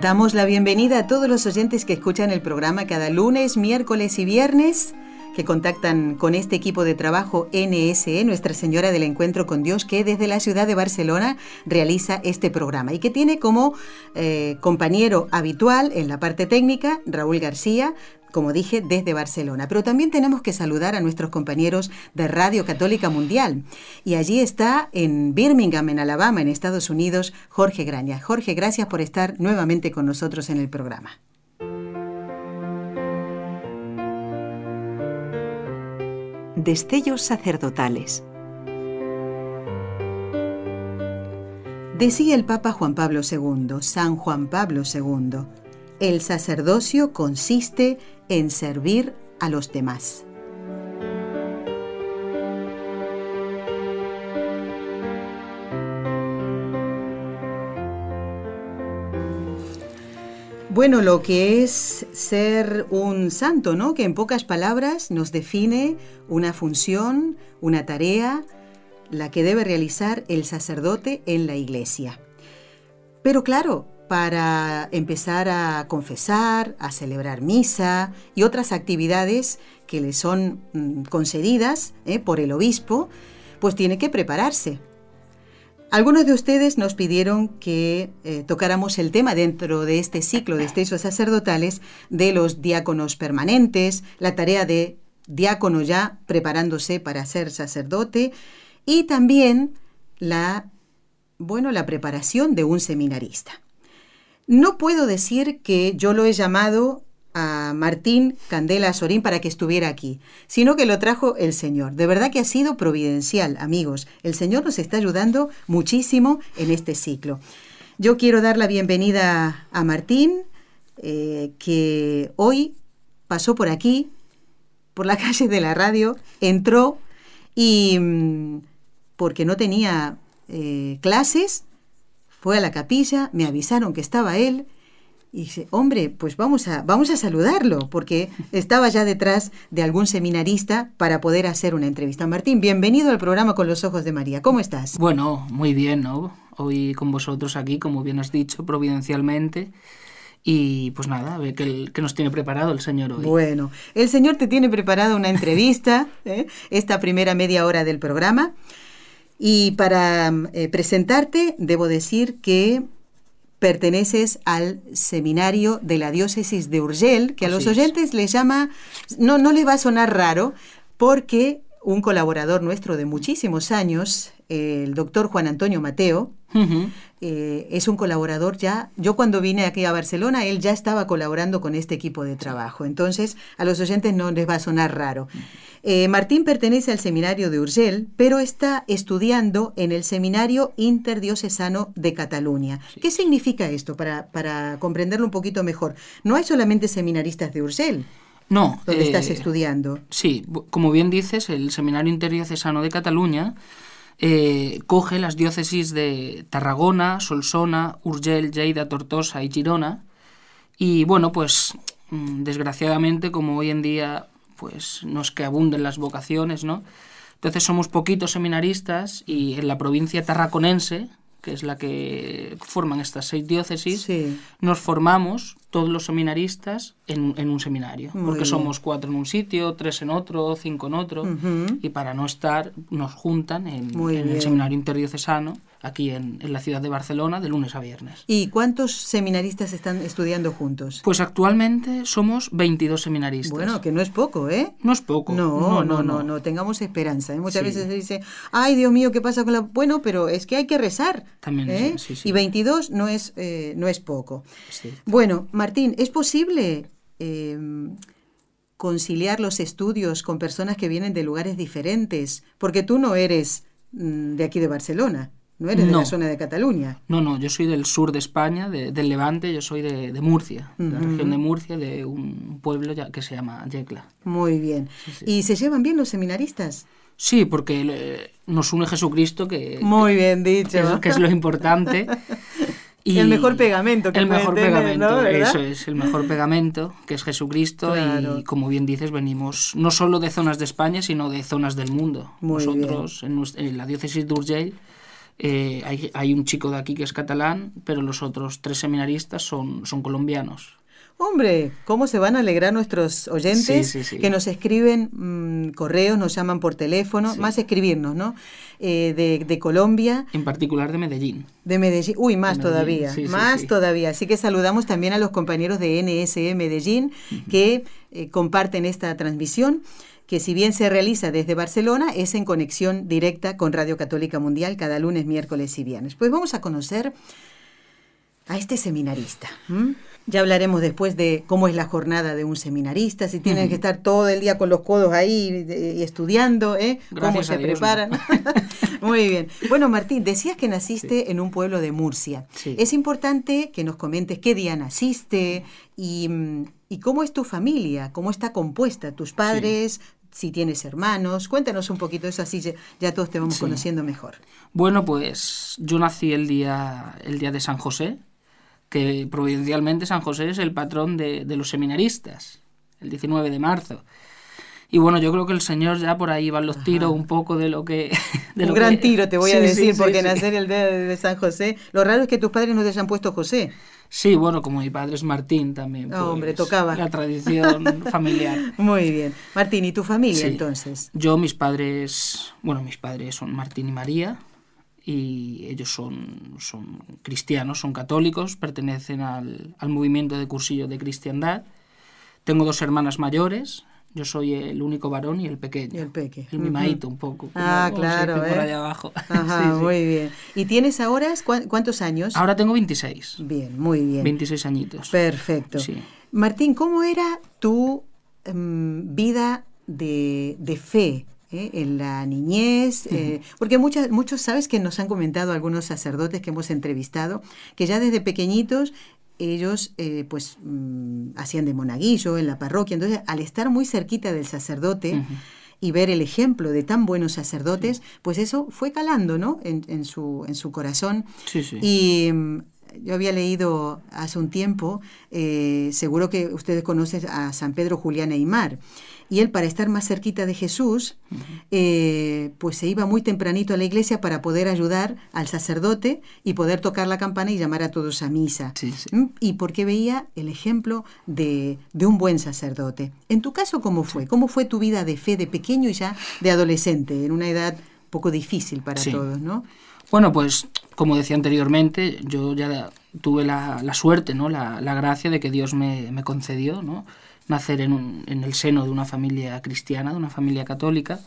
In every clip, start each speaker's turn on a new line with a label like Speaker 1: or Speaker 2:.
Speaker 1: Damos la bienvenida a todos los oyentes que escuchan el programa cada lunes, miércoles y viernes que contactan con este equipo de trabajo NSE, Nuestra Señora del Encuentro con Dios, que desde la ciudad de Barcelona realiza este programa y que tiene como eh, compañero habitual en la parte técnica Raúl García, como dije, desde Barcelona. Pero también tenemos que saludar a nuestros compañeros de Radio Católica Mundial. Y allí está en Birmingham, en Alabama, en Estados Unidos, Jorge Graña. Jorge, gracias por estar nuevamente con nosotros en el programa.
Speaker 2: Destellos sacerdotales.
Speaker 1: Decía el Papa Juan Pablo II, San Juan Pablo II, el sacerdocio consiste en servir a los demás. Bueno, lo que es ser un santo, ¿no? Que en pocas palabras nos define una función, una tarea, la que debe realizar el sacerdote en la iglesia. Pero claro, para empezar a confesar, a celebrar misa y otras actividades que le son mm, concedidas ¿eh? por el obispo, pues tiene que prepararse. Algunos de ustedes nos pidieron que eh, tocáramos el tema dentro de este ciclo de estudios sacerdotales de los diáconos permanentes, la tarea de diácono ya preparándose para ser sacerdote y también la, bueno, la preparación de un seminarista. No puedo decir que yo lo he llamado a Martín Candela Sorín para que estuviera aquí, sino que lo trajo el Señor. De verdad que ha sido providencial, amigos. El Señor nos está ayudando muchísimo en este ciclo. Yo quiero dar la bienvenida a Martín, eh, que hoy pasó por aquí, por la calle de la radio, entró y mm, porque no tenía eh, clases, fue a la capilla, me avisaron que estaba él y dice, hombre, pues vamos a, vamos a saludarlo, porque estaba ya detrás de algún seminarista para poder hacer una entrevista. Martín, bienvenido al programa Con los Ojos de María. ¿Cómo estás?
Speaker 3: Bueno, muy bien, ¿no? Hoy con vosotros aquí, como bien has dicho, providencialmente. Y pues nada, a ver qué, nos tiene preparado el Señor hoy.
Speaker 1: Bueno, el Señor te tiene preparado una entrevista, ¿eh? esta primera media hora del programa. Y para eh, presentarte, debo decir que perteneces al seminario de la diócesis de Urgel, que a los oyentes les llama, no, no les va a sonar raro, porque un colaborador nuestro de muchísimos años, el doctor Juan Antonio Mateo, eh, es un colaborador ya. Yo cuando vine aquí a Barcelona, él ya estaba colaborando con este equipo de trabajo. Entonces, a los oyentes no les va a sonar raro. Eh, Martín pertenece al seminario de Urgel, pero está estudiando en el seminario interdiocesano de Cataluña. ¿Qué significa esto para, para, comprenderlo un poquito mejor? No hay solamente seminaristas de Urgel.
Speaker 3: No.
Speaker 1: Donde estás eh, estudiando.
Speaker 3: Sí, como bien dices, el seminario interdiocesano de Cataluña eh, coge las diócesis de Tarragona, Solsona, Urgel, Lleida, Tortosa y Girona. Y bueno, pues mm, desgraciadamente, como hoy en día pues no es que abunden las vocaciones, ¿no? Entonces somos poquitos seminaristas y en la provincia tarraconense, que es la que forman estas seis diócesis, nos formamos todos los seminaristas en, un seminario, porque somos cuatro en un sitio, tres en otro, cinco en otro, y para no estar nos juntan en, en el seminario interdiocesano aquí en, la ciudad de Barcelona de lunes a viernes.
Speaker 1: ¿Y cuántos seminaristas están estudiando juntos?
Speaker 3: Pues actualmente somos 22 seminaristas.
Speaker 1: Bueno, que no es poco, ¿eh?
Speaker 3: No es poco.
Speaker 1: No, no, no, no, tengamos esperanza. ¿eh? Muchas veces se dice, ay Dios mío, ¿qué pasa con la...? Bueno, pero es que hay que rezar.
Speaker 3: También, ¿eh? sí,
Speaker 1: Y 22 no es, eh, no es poco. Bueno, Martín, ¿es posible... Em, conciliar los estudios con personas que vienen de lugares diferentes, porque tú no eres mm, de aquí de Barcelona. No eres de
Speaker 3: No.
Speaker 1: la zona de Cataluña.
Speaker 3: No, no, yo soy del sur de España, de- del Levante, yo soy de, de Murcia, de la región de Murcia, de un pueblo ya, que se llama Yecla.
Speaker 1: Muy bien. ¿Y se llevan bien los seminaristas?
Speaker 3: Sí, porque le- nos une Jesucristo, que,
Speaker 1: Muy bien
Speaker 3: que
Speaker 1: dicho.
Speaker 3: es, que es lo importante.
Speaker 1: El mejor pegamento que
Speaker 3: El mejor
Speaker 1: tener,
Speaker 3: pegamento, eso es, el mejor pegamento, que es Jesucristo.
Speaker 1: Claro.
Speaker 3: Y como bien dices, venimos no solo de zonas de España, sino de zonas del mundo.
Speaker 1: Muy
Speaker 3: Nosotros, en la diócesis de Urgell, eh, hay, hay un chico de aquí que es catalán, pero los otros tres seminaristas son, son colombianos.
Speaker 1: Hombre, ¿cómo se van a alegrar nuestros oyentes
Speaker 3: Sí, sí, sí.
Speaker 1: que nos escriben mm, correos, nos llaman por teléfono, más escribirnos, ¿no? Eh, de, de Colombia,
Speaker 3: En particular de Medellín.
Speaker 1: de Medellín. Uy, más
Speaker 3: Medellín,
Speaker 1: todavía, más todavía. Así que saludamos también a los compañeros de NSE Medellín que eh, comparten esta transmisión que si bien se realiza desde Barcelona, es en conexión directa con Radio Católica Mundial cada lunes, miércoles y viernes. Pues vamos a conocer a este seminarista. Ya hablaremos después de cómo es la jornada de un seminarista, si tienen que estar todo el día con los codos ahí eh, y estudiando, ¿eh? cómo se
Speaker 3: Dios,
Speaker 1: preparan. Muy bien. Bueno, Martín, decías que naciste en un pueblo de Murcia.
Speaker 3: Sí.
Speaker 1: Es importante que nos comentes qué día naciste y, mm, y cómo es tu familia, cómo está compuesta, tus padres, si tienes hermanos. Cuéntanos un poquito eso, así ya, ya todos te vamos
Speaker 3: Sí.
Speaker 1: conociendo mejor.
Speaker 3: Bueno, pues yo nací el día, el día de San José, que providencialmente San José es el patrón de, de los seminaristas, el 19 de marzo. Y bueno, yo creo que el Señor ya por ahí van los tiros un poco de lo que... De
Speaker 1: un
Speaker 3: lo
Speaker 1: gran
Speaker 3: que-
Speaker 1: tiro te voy a
Speaker 3: Sí,
Speaker 1: decir,
Speaker 3: sí,
Speaker 1: porque
Speaker 3: sí.
Speaker 1: nacer el día de San José. Lo raro es que tus padres no te hayan puesto José.
Speaker 3: Sí, bueno, como mi padre es Martín también.
Speaker 1: Ah, hombre,
Speaker 3: pues,
Speaker 1: tocaba.
Speaker 3: La tradición familiar.
Speaker 1: Muy bien. Martín, ¿y tu familia entonces?
Speaker 3: Yo, mis padres, bueno, mis padres son Martín y María y ellos son, son cristianos, son católicos, pertenecen al, al movimiento de cursillo de cristiandad. Tengo dos hermanas mayores, yo soy el único varón y el pequeño.
Speaker 1: Y el peque.
Speaker 3: El mimadito un poco.
Speaker 1: Ah,
Speaker 3: como
Speaker 1: claro,
Speaker 3: dice por
Speaker 1: ¿eh?
Speaker 3: allá abajo.
Speaker 1: Ajá,
Speaker 3: Sí, sí.
Speaker 1: muy bien. ¿Y tienes ahora cuán- cuántos años?
Speaker 3: Ahora tengo 26.
Speaker 1: Bien, muy bien.
Speaker 3: 26 añitos.
Speaker 1: Perfecto.
Speaker 3: Sí.
Speaker 1: Martín, ¿cómo era tu em, vida de, de fe eh, en la niñez? Eh, porque muchas, muchos, sabes que nos han comentado algunos sacerdotes que hemos entrevistado, que ya desde pequeñitos ellos eh, pues mm, hacían de monaguillo en la parroquia. Entonces, al estar muy cerquita del sacerdote, y ver el ejemplo de tan buenos sacerdotes, pues eso fue calando, ¿no? En, en su, en su corazón.
Speaker 3: Sí, sí.
Speaker 1: Y mm, yo había leído hace un tiempo, eh, seguro que ustedes conocen a San Pedro Julián Aymar, y él para estar más cerquita de Jesús, eh, pues se iba muy tempranito a la iglesia para poder ayudar al sacerdote y poder tocar la campana y llamar a todos a misa.
Speaker 3: Sí, sí.
Speaker 1: ¿Mm? Y porque veía el ejemplo de, de un buen sacerdote. En tu caso, ¿cómo fue? ¿Cómo fue tu vida de fe de pequeño y ya de adolescente, en una edad poco difícil para
Speaker 3: Sí.
Speaker 1: todos, ¿no?
Speaker 3: Bueno, pues como decía anteriormente, yo ya tuve la, la suerte, ¿no? La, la gracia de que Dios me, me concedió, ¿no? Nacer en, un- en el seno de una familia cristiana, de una familia católica.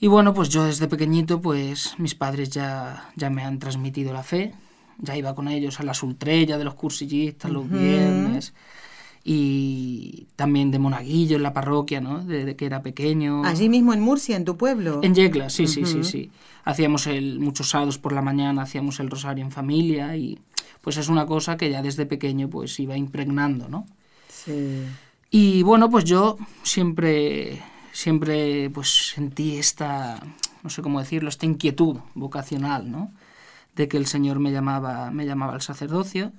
Speaker 3: Y bueno, pues yo desde pequeñito, pues mis padres ya, ya me han transmitido la fe. Ya iba con ellos a las ultrellas de los cursillistas los viernes. Y también de monaguillo en la parroquia, ¿no? Desde que era pequeño.
Speaker 1: Allí mismo en Murcia, en tu pueblo.
Speaker 3: En Yecla, sí, sí, sí, sí. Hacíamos el, muchos sábados por la mañana, hacíamos el rosario en familia y pues es una cosa que ya desde pequeño pues iba impregnando, ¿no?
Speaker 1: Sí.
Speaker 3: Y bueno, pues yo siempre, siempre pues sentí esta, no sé cómo decirlo, esta inquietud vocacional, ¿no? De que el Señor me llamaba, me llamaba al sacerdocio.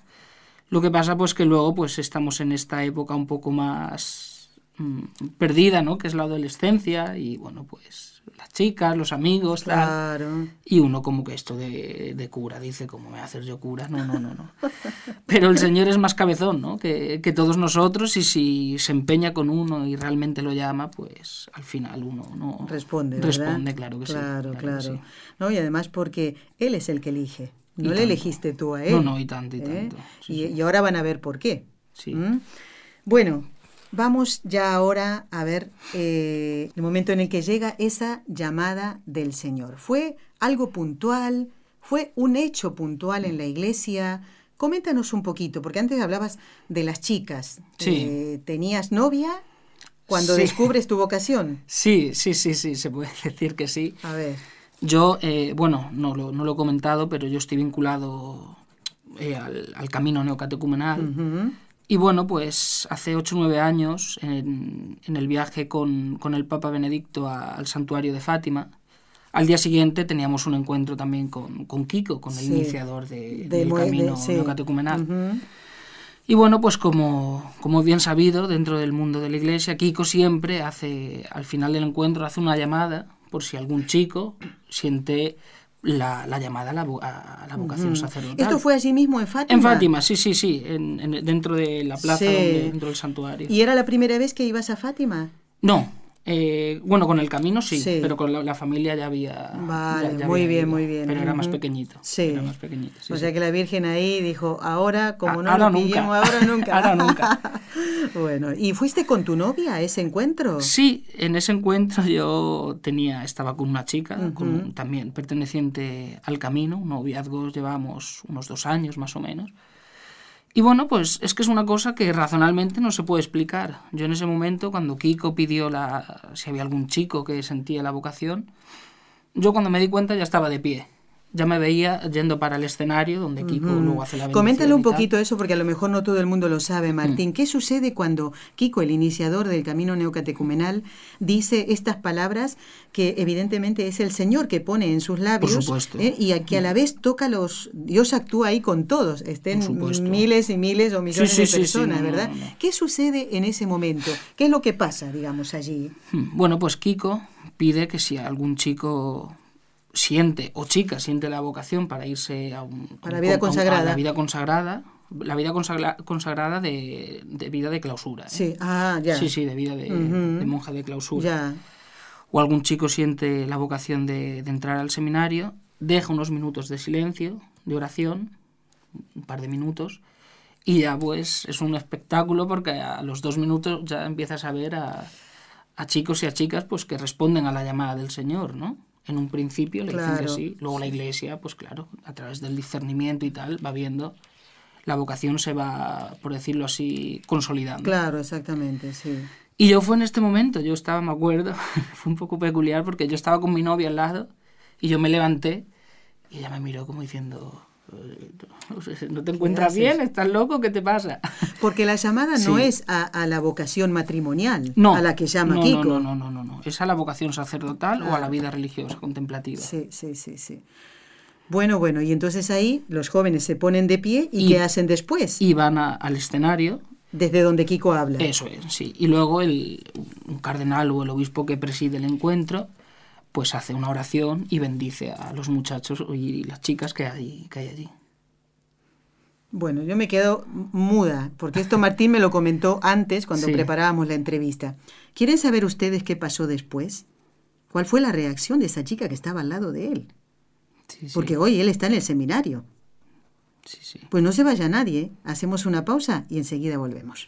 Speaker 3: Lo que pasa pues que luego pues estamos en esta época un poco más mm, perdida, ¿no? Que es la adolescencia y bueno, pues las chicas, los amigos, tal.
Speaker 1: Claro.
Speaker 3: Y uno como que esto de, de cura, dice, ¿cómo me voy a hacer yo cura? No, no, no, no. Pero el Señor es más cabezón, ¿no? Que, que todos nosotros y si se empeña con uno y realmente lo llama, pues al final uno no...
Speaker 1: Responde, ¿verdad?
Speaker 3: Responde, claro que sí.
Speaker 1: Claro,
Speaker 3: que
Speaker 1: claro.
Speaker 3: sí.
Speaker 1: No, y además porque él es el que elige.
Speaker 3: Y
Speaker 1: No le
Speaker 3: tanto.
Speaker 1: elegiste tú a él.
Speaker 3: No, no, y tanto, y
Speaker 1: ¿eh?
Speaker 3: tanto. Sí,
Speaker 1: y,
Speaker 3: sí.
Speaker 1: y ahora van a ver por qué.
Speaker 3: Sí.
Speaker 1: ¿Mm? Bueno, vamos ya ahora a ver eh, el momento en el que llega esa llamada del Señor. ¿Fue algo puntual? ¿Fue un hecho puntual en la iglesia? Coméntanos un poquito, porque antes hablabas de las chicas.
Speaker 3: Sí.
Speaker 1: Eh, ¿Tenías novia cuando
Speaker 3: Sí.
Speaker 1: descubres tu vocación?
Speaker 3: Sí, sí, sí, sí, se puede decir que sí.
Speaker 1: A ver.
Speaker 3: Yo, eh, bueno, no lo, no lo, he comentado, pero yo estoy vinculado eh, al, camino neocatecumenal. Y bueno, pues hace 8 o 9 años, en, en el viaje con, con, el Papa Benedicto al santuario de Fátima, al día siguiente teníamos un encuentro también con, con Kiko, con el iniciador de, del camino neocatecumenal. Y bueno, pues como, como bien sabido, dentro del mundo de la iglesia, Kiko siempre hace, al final del encuentro, hace una llamada por si algún chico siente la, la llamada a la, a la vocación sacerdotal.
Speaker 1: ¿Esto fue allí mismo en Fátima?
Speaker 3: En Fátima, sí, sí, sí, en, dentro de la plaza, dentro del santuario.
Speaker 1: ¿Y era la primera vez que ibas a Fátima?
Speaker 3: No, eh, bueno, con el camino sí, pero con la, familia ya había.
Speaker 1: Vale, muy bien, muy bien.
Speaker 3: Pero era más pequeñito.
Speaker 1: Sí.
Speaker 3: Era más pequeñito,
Speaker 1: o sea que la Virgen ahí dijo, ahora, como no
Speaker 3: ahora
Speaker 1: lo pillemos, ahora nunca.
Speaker 3: ahora nunca.
Speaker 1: bueno, ¿y fuiste con tu novia a ese encuentro?
Speaker 3: Sí, en ese encuentro yo tenía, estaba con una chica, con, también perteneciente al camino, un noviazgo llevamos unos dos años más o menos. Y bueno, pues es que es una cosa que razonalmente no se puede explicar. Yo en ese momento, cuando Kiko pidió la, si había algún chico que sentía la vocación, yo cuando me di cuenta ya estaba de pie ya me veía yendo para el escenario donde Kiko luego hace la
Speaker 1: Coméntale un poquito eso porque a lo mejor no todo el mundo lo sabe, Martín. Mm. ¿Qué sucede cuando Kiko, el iniciador del camino neocatecumenal, dice estas palabras que evidentemente es el Señor que pone en sus labios ¿eh? y que a la vez toca los... Dios actúa ahí con todos, estén miles y miles o millones de personas, ¿verdad? ¿Qué sucede en ese momento? ¿Qué es lo que pasa, digamos, allí?
Speaker 3: Hmm. Bueno, pues Kiko pide que si algún chico siente, o chica siente la vocación para irse a, un,
Speaker 1: la vida consagrada.
Speaker 3: la vida consagrada, la vida consagrada de, vida de clausura. ¿eh?
Speaker 1: Sí, ah, ya.
Speaker 3: Sí, sí, de vida de, monja de clausura. O algún chico siente la vocación de, entrar al seminario, deja unos minutos de silencio, de oración, un par de minutos, y ya pues es un espectáculo porque a los dos minutos ya empiezas a ver a, a chicos y a chicas pues que responden a la llamada del Señor, ¿no? En un principio le dicen que sí, luego la iglesia, pues claro, a través del discernimiento y tal, va viendo, la vocación se va, por decirlo así, consolidando.
Speaker 1: Claro, exactamente, sí.
Speaker 3: Y yo fue en este momento, yo estaba, me acuerdo, fue un poco peculiar porque yo estaba con mi novia al lado y yo me levanté y ella me miró como diciendo, no te encuentras bien, estás loco, ¿qué te pasa?
Speaker 1: Porque la llamada no es a, la vocación matrimonial,
Speaker 3: no,
Speaker 1: a la que llama
Speaker 3: no,
Speaker 1: Kiko.
Speaker 3: No, no, no, no, no, es a la vocación sacerdotal o a la vida religiosa contemplativa.
Speaker 1: Sí, sí, sí, sí. Bueno, bueno, y entonces ahí los jóvenes se ponen de pie y, ¿qué hacen después?
Speaker 3: Y van al escenario.
Speaker 1: Desde donde Kiko habla.
Speaker 3: Eso es, sí. Y luego el un cardenal o el obispo que preside el encuentro pues hace una oración y bendice a los muchachos y las chicas que hay, que hay allí.
Speaker 1: Bueno, yo me quedo muda, porque esto Martín me lo comentó antes cuando preparábamos la entrevista. ¿Quieren saber ustedes qué pasó después? ¿Cuál fue la reacción de esa chica que estaba al lado de él? porque hoy él está en el seminario. Pues no se vaya nadie, hacemos una pausa y enseguida volvemos.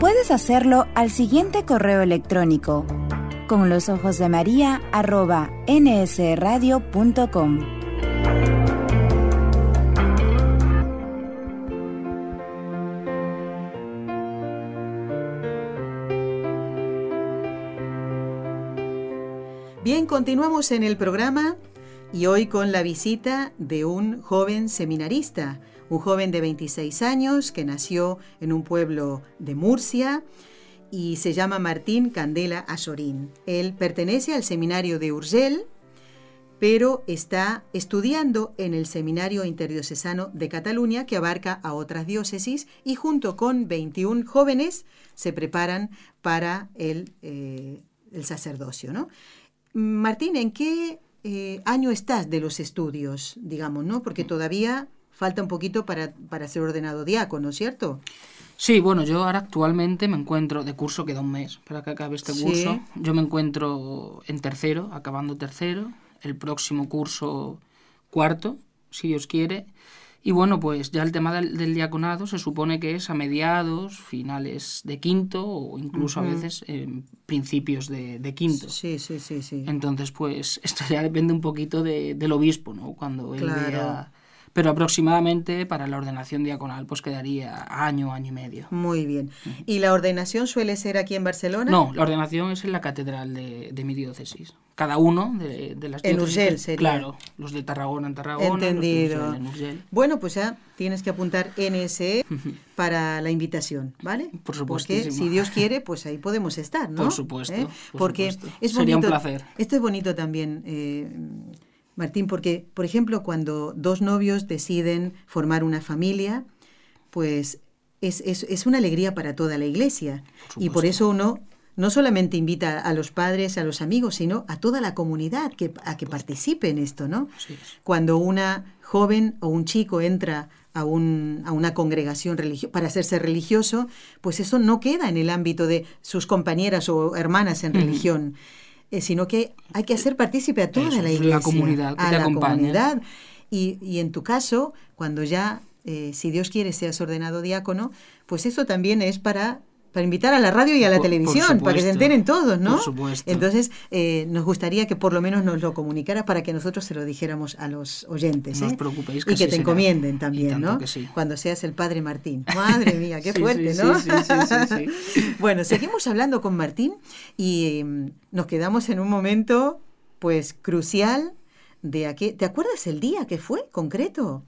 Speaker 4: Puedes hacerlo al siguiente correo electrónico con los ojos de María arroba nsradio.com.
Speaker 1: Bien, continuamos en el programa y hoy con la visita de un joven seminarista un joven de 26 años que nació en un pueblo de Murcia y se llama Martín Candela Azorín. Él pertenece al seminario de Urgel, pero está estudiando en el Seminario Interdiocesano de Cataluña, que abarca a otras diócesis, y junto con 21 jóvenes se preparan para el, eh, el sacerdocio. ¿no? Martín, ¿en qué eh, año estás de los estudios, digamos, ¿no? Porque todavía falta un poquito para, para ser ordenado diácono, ¿cierto?
Speaker 3: Sí, bueno, yo ahora actualmente me encuentro, de curso queda un mes para que acabe este
Speaker 1: Sí.
Speaker 3: curso, yo me encuentro en tercero, acabando tercero, el próximo curso cuarto, si Dios quiere, y bueno, pues ya el tema del, del diaconado se supone que es a mediados, finales de quinto o incluso a veces en principios de, de quinto.
Speaker 1: Sí, sí, sí, sí.
Speaker 3: Entonces, pues esto ya depende un poquito de- del obispo, ¿no? Cuando él
Speaker 1: Claro.
Speaker 3: vea... Pero aproximadamente para la ordenación diaconal pues quedaría año, año y medio.
Speaker 1: Muy bien. ¿Y la ordenación suele ser aquí en Barcelona?
Speaker 3: No, la ordenación es en la catedral de, de mi diócesis. Cada uno de, de las
Speaker 1: En
Speaker 3: diócesis
Speaker 1: Urgell
Speaker 3: que-
Speaker 1: sería.
Speaker 3: Claro, los de Tarragona en Tarragona,
Speaker 1: Entendido.
Speaker 3: los de en.
Speaker 1: Bueno, pues ya tienes que apuntar NSE para la invitación, ¿vale?
Speaker 3: Por
Speaker 1: Porque
Speaker 3: supuestísimo.
Speaker 1: si Dios quiere, pues ahí podemos estar, ¿no?
Speaker 3: Por supuesto,
Speaker 1: ¿Eh?
Speaker 3: por
Speaker 1: Porque
Speaker 3: supuesto.
Speaker 1: es
Speaker 3: Sería un
Speaker 1: bonito.
Speaker 3: placer.
Speaker 1: Esto es bonito también, eh, Martín, porque, por ejemplo, cuando dos novios deciden formar una familia, pues es, es, es una alegría para toda la iglesia.
Speaker 3: Por
Speaker 1: Y por eso uno no solamente invita a los padres, a los amigos, sino a toda la comunidad que, a que participe en esto, ¿no? Cuando una joven o un chico entra a, un, a una congregación religiosa para hacerse religioso, pues eso no queda en el ámbito de sus compañeras o hermanas en religión, eh, sino que hay que hacer partícipe a toda
Speaker 3: Eso,
Speaker 1: la
Speaker 3: la
Speaker 1: iglesia,
Speaker 3: comunidad que
Speaker 1: a
Speaker 3: te
Speaker 1: la
Speaker 3: acompaña.
Speaker 1: comunidad. Y, y en tu caso, cuando ya, eh, si Dios quiere, seas ordenado diácono, pues eso también es para... Para invitar a la radio y a la
Speaker 3: Por- por
Speaker 1: televisión, para que se enteren todos, ¿no?
Speaker 3: Por supuesto.
Speaker 1: Entonces, eh, nos gustaría que por lo menos nos lo comunicara para que nosotros se lo dijéramos a los oyentes.
Speaker 3: No os
Speaker 1: ¿eh?
Speaker 3: preocupéis, que
Speaker 1: y que te
Speaker 3: será.
Speaker 1: encomienden también, ¿no?
Speaker 3: que sí.
Speaker 1: Cuando seas el padre Martín. Madre mía, qué
Speaker 3: Sí,
Speaker 1: fuerte,
Speaker 3: sí,
Speaker 1: ¿no?
Speaker 3: sí, sí, sí,
Speaker 1: bueno, seguimos hablando con Martín y mm, nos quedamos en un momento, pues, crucial de aquí. ¿Te acuerdas el día que fue concreto?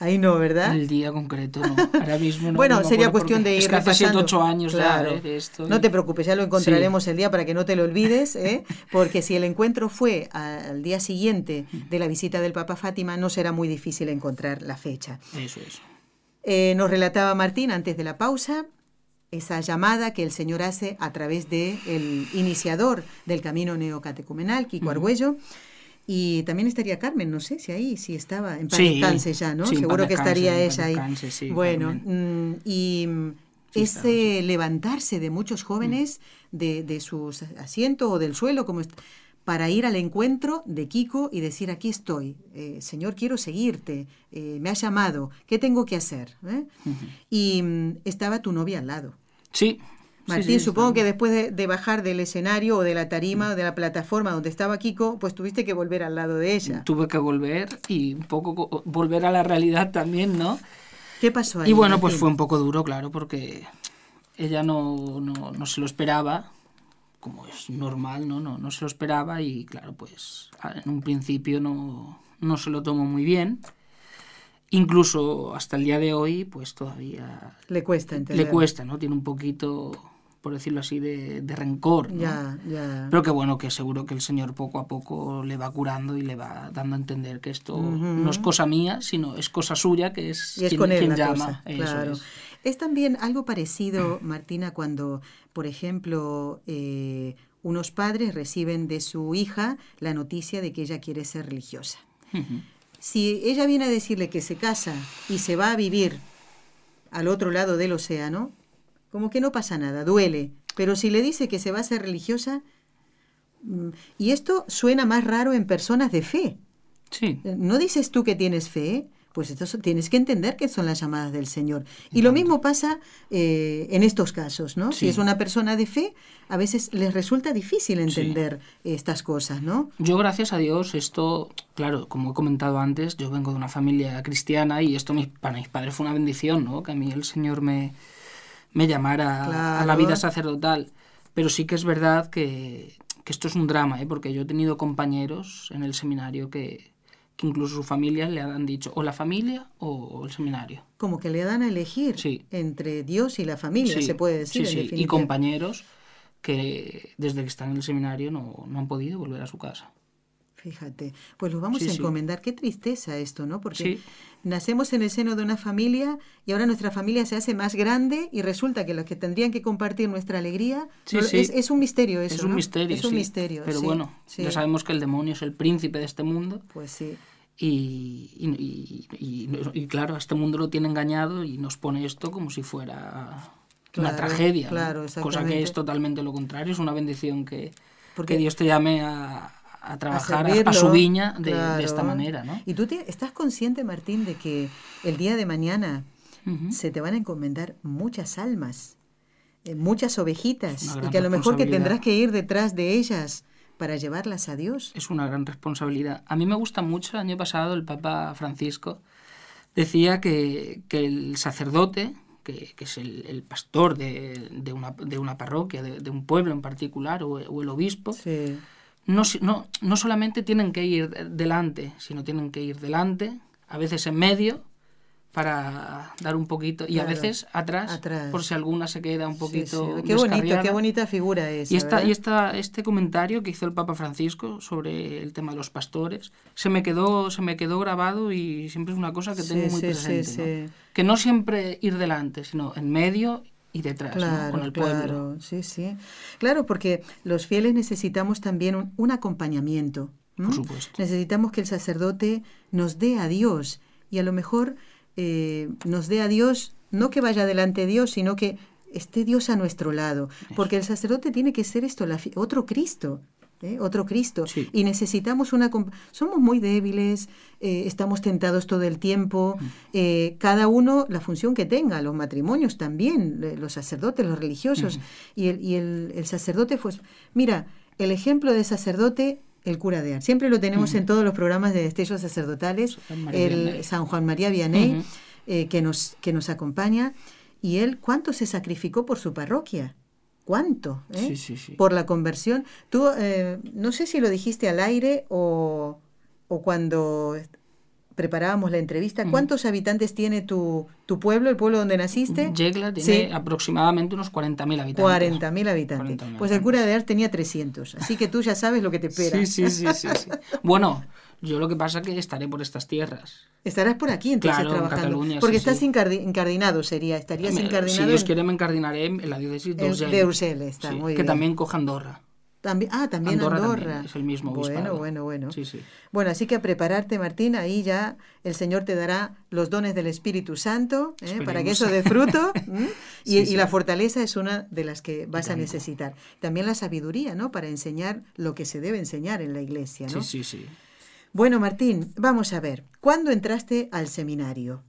Speaker 1: Ahí no, ¿verdad?
Speaker 3: El día concreto, no. Ahora mismo no.
Speaker 1: bueno,
Speaker 3: no
Speaker 1: sería cuestión de ir
Speaker 3: Es que hace siete,
Speaker 1: repasando.
Speaker 3: ocho años
Speaker 1: Claro.
Speaker 3: ya ¿eh? de esto.
Speaker 1: No te preocupes, ya lo encontraremos el día para que no te lo olvides, ¿eh? porque si el encuentro fue al día siguiente de la visita del Papa Fátima, no será muy difícil encontrar la fecha.
Speaker 3: Eso es.
Speaker 1: Eh, nos relataba Martín antes de la pausa esa llamada que el Señor hace a través de el iniciador del camino neocatecumenal, Kiko Argüello. Y también estaría Carmen, no sé si ahí, si estaba en
Speaker 3: Sí,
Speaker 1: ya, ¿no?
Speaker 3: sí,
Speaker 1: Seguro que estaría ella ahí.
Speaker 3: sí,
Speaker 1: bueno,
Speaker 3: Carmen.
Speaker 1: mm, y mm, ese levantarse de muchos jóvenes de, de sus asientos o del suelo, como para ir al encuentro de Kiko y decir, aquí estoy, eh, Señor, quiero seguirte, eh, me has llamado, ¿qué tengo que hacer? ¿Eh? Y mm, estaba tu novia al lado.
Speaker 3: Sí.
Speaker 1: Martín,
Speaker 3: sí, sí,
Speaker 1: supongo que después de, de bajar del escenario o de la tarima o de la plataforma donde estaba Kiko, pues tuviste que volver al lado de ella.
Speaker 3: Tuve que volver y un poco co- volver a la realidad también, ¿no?
Speaker 1: ¿Qué pasó ahí?
Speaker 3: Y bueno, pues fue un poco duro, claro, porque ella no, no, no se lo esperaba, como es normal, ¿no? No, no se lo esperaba y claro, pues en un principio no, no se lo tomó muy bien. Incluso hasta el día de hoy, pues todavía
Speaker 1: Le cuesta entender.
Speaker 3: le cuesta, ¿no? Tiene un poquito, por decirlo así, de, de rencor, ¿no?
Speaker 1: Ya, ya.
Speaker 3: Pero que bueno, que seguro que el Señor poco a poco le va curando y le va dando a entender que esto no es cosa mía, sino es cosa suya, que es,
Speaker 1: Y es
Speaker 3: quien,
Speaker 1: con él
Speaker 3: quien
Speaker 1: la
Speaker 3: llama.
Speaker 1: cosa, claro.
Speaker 3: es.
Speaker 1: Es también algo parecido, Martina, cuando, por ejemplo, eh, unos padres reciben de su hija la noticia de que ella quiere ser religiosa. Si ella viene a decirle que se casa y se va a vivir al otro lado del océano, como que no pasa nada, duele. Pero si le dice que se va a ser religiosa, mm, y esto suena más raro en personas de fe.
Speaker 3: Sí,
Speaker 1: ¿No dices tú que tienes fe? Pues entonces tienes que entender que son las llamadas del Señor. Y lo mismo pasa eh, en estos casos, ¿no? Si es una persona de fe, a veces les resulta difícil entender estas cosas, ¿no?
Speaker 3: yo gracias a Dios esto, claro, como he comentado antes, yo vengo de una familia cristiana y esto para mis padres fue una bendición, ¿no? Que a mí el Señor me, me llamara a la vida sacerdotal. Pero sí que es verdad que, que esto es un drama, ¿eh? Porque yo he tenido compañeros en el seminario que, que incluso su familia le han dicho o la familia o el seminario.
Speaker 1: Como que le dan a elegir
Speaker 3: Sí.
Speaker 1: entre Dios y la familia,
Speaker 3: Sí,
Speaker 1: se puede decir.
Speaker 3: sí,
Speaker 1: en
Speaker 3: sí, Y compañeros que desde que están en el seminario no, no han podido volver a su casa.
Speaker 1: Fíjate, pues lo vamos
Speaker 3: Sí,
Speaker 1: a
Speaker 3: sí.
Speaker 1: encomendar. Qué tristeza esto, ¿no? Porque
Speaker 3: Sí.
Speaker 1: nacemos en el seno de una familia y ahora nuestra familia se hace más grande y resulta que los que tendrían que compartir nuestra alegría no- es, es un misterio eso.
Speaker 3: es un
Speaker 1: ¿no?
Speaker 3: misterio.
Speaker 1: Es un
Speaker 3: sí.
Speaker 1: misterio.
Speaker 3: Pero bueno, ya sabemos que el demonio es el príncipe de este mundo
Speaker 1: Pues sí.
Speaker 3: Y, y, y, y, claro, a este mundo lo tiene engañado y nos pone esto como si fuera una tragedia,
Speaker 1: claro,
Speaker 3: cosa que es totalmente lo contrario, es una bendición que, Porque Dios te llame a, a trabajar a, su viña de, de, esta manera. ¿no?
Speaker 1: ¿Y tú te, estás consciente, Martín, de que el día de mañana uh -huh. se te van a encomendar muchas almas, eh, muchas ovejitas, y que a lo mejor que tendrás que ir detrás de ellas para llevarlas a Dios?
Speaker 3: Es una gran responsabilidad. A mí me gusta mucho, el año pasado el Papa Francisco decía que, que el sacerdote, que, que, es el, el pastor de, de, una, de, una, parroquia, de, de, un pueblo en particular, o, o el obispo,
Speaker 1: sí.
Speaker 3: No, no, no solamente tienen que ir delante, sino tienen que ir delante, a veces en medio, para dar un poquito y claro, a veces atrás, atrás, por si alguna se queda un poquito
Speaker 1: sí, sí. qué bonito qué bonita figura es
Speaker 3: y esta y esta este comentario que hizo el Papa Francisco sobre el tema de los pastores se me quedó se me quedó grabado y siempre es una cosa que tengo
Speaker 1: sí,
Speaker 3: muy presente ¿no? que no siempre ir delante sino en medio y detrás
Speaker 1: claro,
Speaker 3: ¿no? con el
Speaker 1: claro,
Speaker 3: pueblo
Speaker 1: sí sí claro porque los fieles necesitamos también un, un acompañamiento
Speaker 3: ¿no? por supuesto
Speaker 1: necesitamos que el sacerdote nos dé a Dios y a lo mejor eh, nos dé a Dios, no que vaya delante de Dios, sino que esté Dios a nuestro lado. Porque el sacerdote tiene que ser esto, la, otro Cristo. ¿Eh? Otro Cristo.
Speaker 3: Sí.
Speaker 1: Y necesitamos una... Somos muy débiles, eh, estamos tentados todo el tiempo, eh, cada uno la función que tenga, los matrimonios también, los sacerdotes, los religiosos. Y, el, y el, el sacerdote, pues, mira, el ejemplo de sacerdote el cura de Ars. Siempre lo tenemos uh -huh. en todos los programas de destellos sacerdotales, el San Juan María Vianney, uh -huh. eh, que, nos, que nos acompaña. Y él, ¿cuánto se sacrificó por su parroquia? ¿Cuánto?
Speaker 3: Eh? Sí, sí, sí.
Speaker 1: Por la conversión. Tú, eh, no sé si lo dijiste al aire o, o cuando preparábamos la entrevista. ¿Cuántos mm. habitantes tiene tu, tu pueblo, el pueblo donde naciste?
Speaker 3: Yegla tiene sí. aproximadamente unos 40.000 habitantes.
Speaker 1: 40.000 habitantes. 40 pues el cura de Ars tenía 300, así que tú ya sabes lo que te espera.
Speaker 3: Sí, sí, sí, sí, sí. bueno, yo lo que pasa es que estaré por estas tierras.
Speaker 1: Estarás por aquí entonces
Speaker 3: claro,
Speaker 1: trabajando.
Speaker 3: En Cataluña,
Speaker 1: porque
Speaker 3: sí,
Speaker 1: estás
Speaker 3: sí.
Speaker 1: incardinado, sería. Estarías
Speaker 3: me,
Speaker 1: incardinado.
Speaker 3: Si Dios quiere, me incardinaré en la diócesis de Urgell.
Speaker 1: De Urgell, está
Speaker 3: sí,
Speaker 1: muy
Speaker 3: que
Speaker 1: bien.
Speaker 3: también coja Andorra.
Speaker 1: También, ah, también
Speaker 3: Andorra.
Speaker 1: Andorra.
Speaker 3: También es el mismo
Speaker 1: Bueno,
Speaker 3: obispado.
Speaker 1: bueno, bueno.
Speaker 3: Sí, sí.
Speaker 1: Bueno, así que a prepararte, Martín, ahí ya el Señor te dará los dones del Espíritu Santo ¿eh? para que eso dé fruto. y, sí, sí. y, la fortaleza es una de las que vas a necesitar. También la sabiduría, ¿no? Para enseñar lo que se debe enseñar en la iglesia, ¿no?
Speaker 3: Sí, sí, sí.
Speaker 1: Bueno, Martín, vamos a ver. ¿Cuándo entraste al seminario?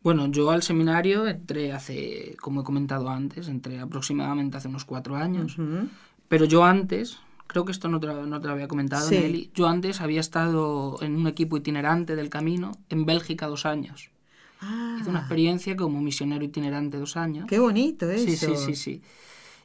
Speaker 3: Bueno, yo al seminario entré hace, como he comentado antes, entré aproximadamente hace unos cuatro años.
Speaker 1: Uh -huh.
Speaker 3: Pero yo antes, creo que esto no te, no te lo había comentado,
Speaker 1: sí.
Speaker 3: Nelly, yo antes había estado en un equipo itinerante del camino en Bélgica dos años.
Speaker 1: Ah.
Speaker 3: Hice una experiencia como misionero itinerante dos años.
Speaker 1: Qué bonito eso.
Speaker 3: Sí, sí, sí, sí.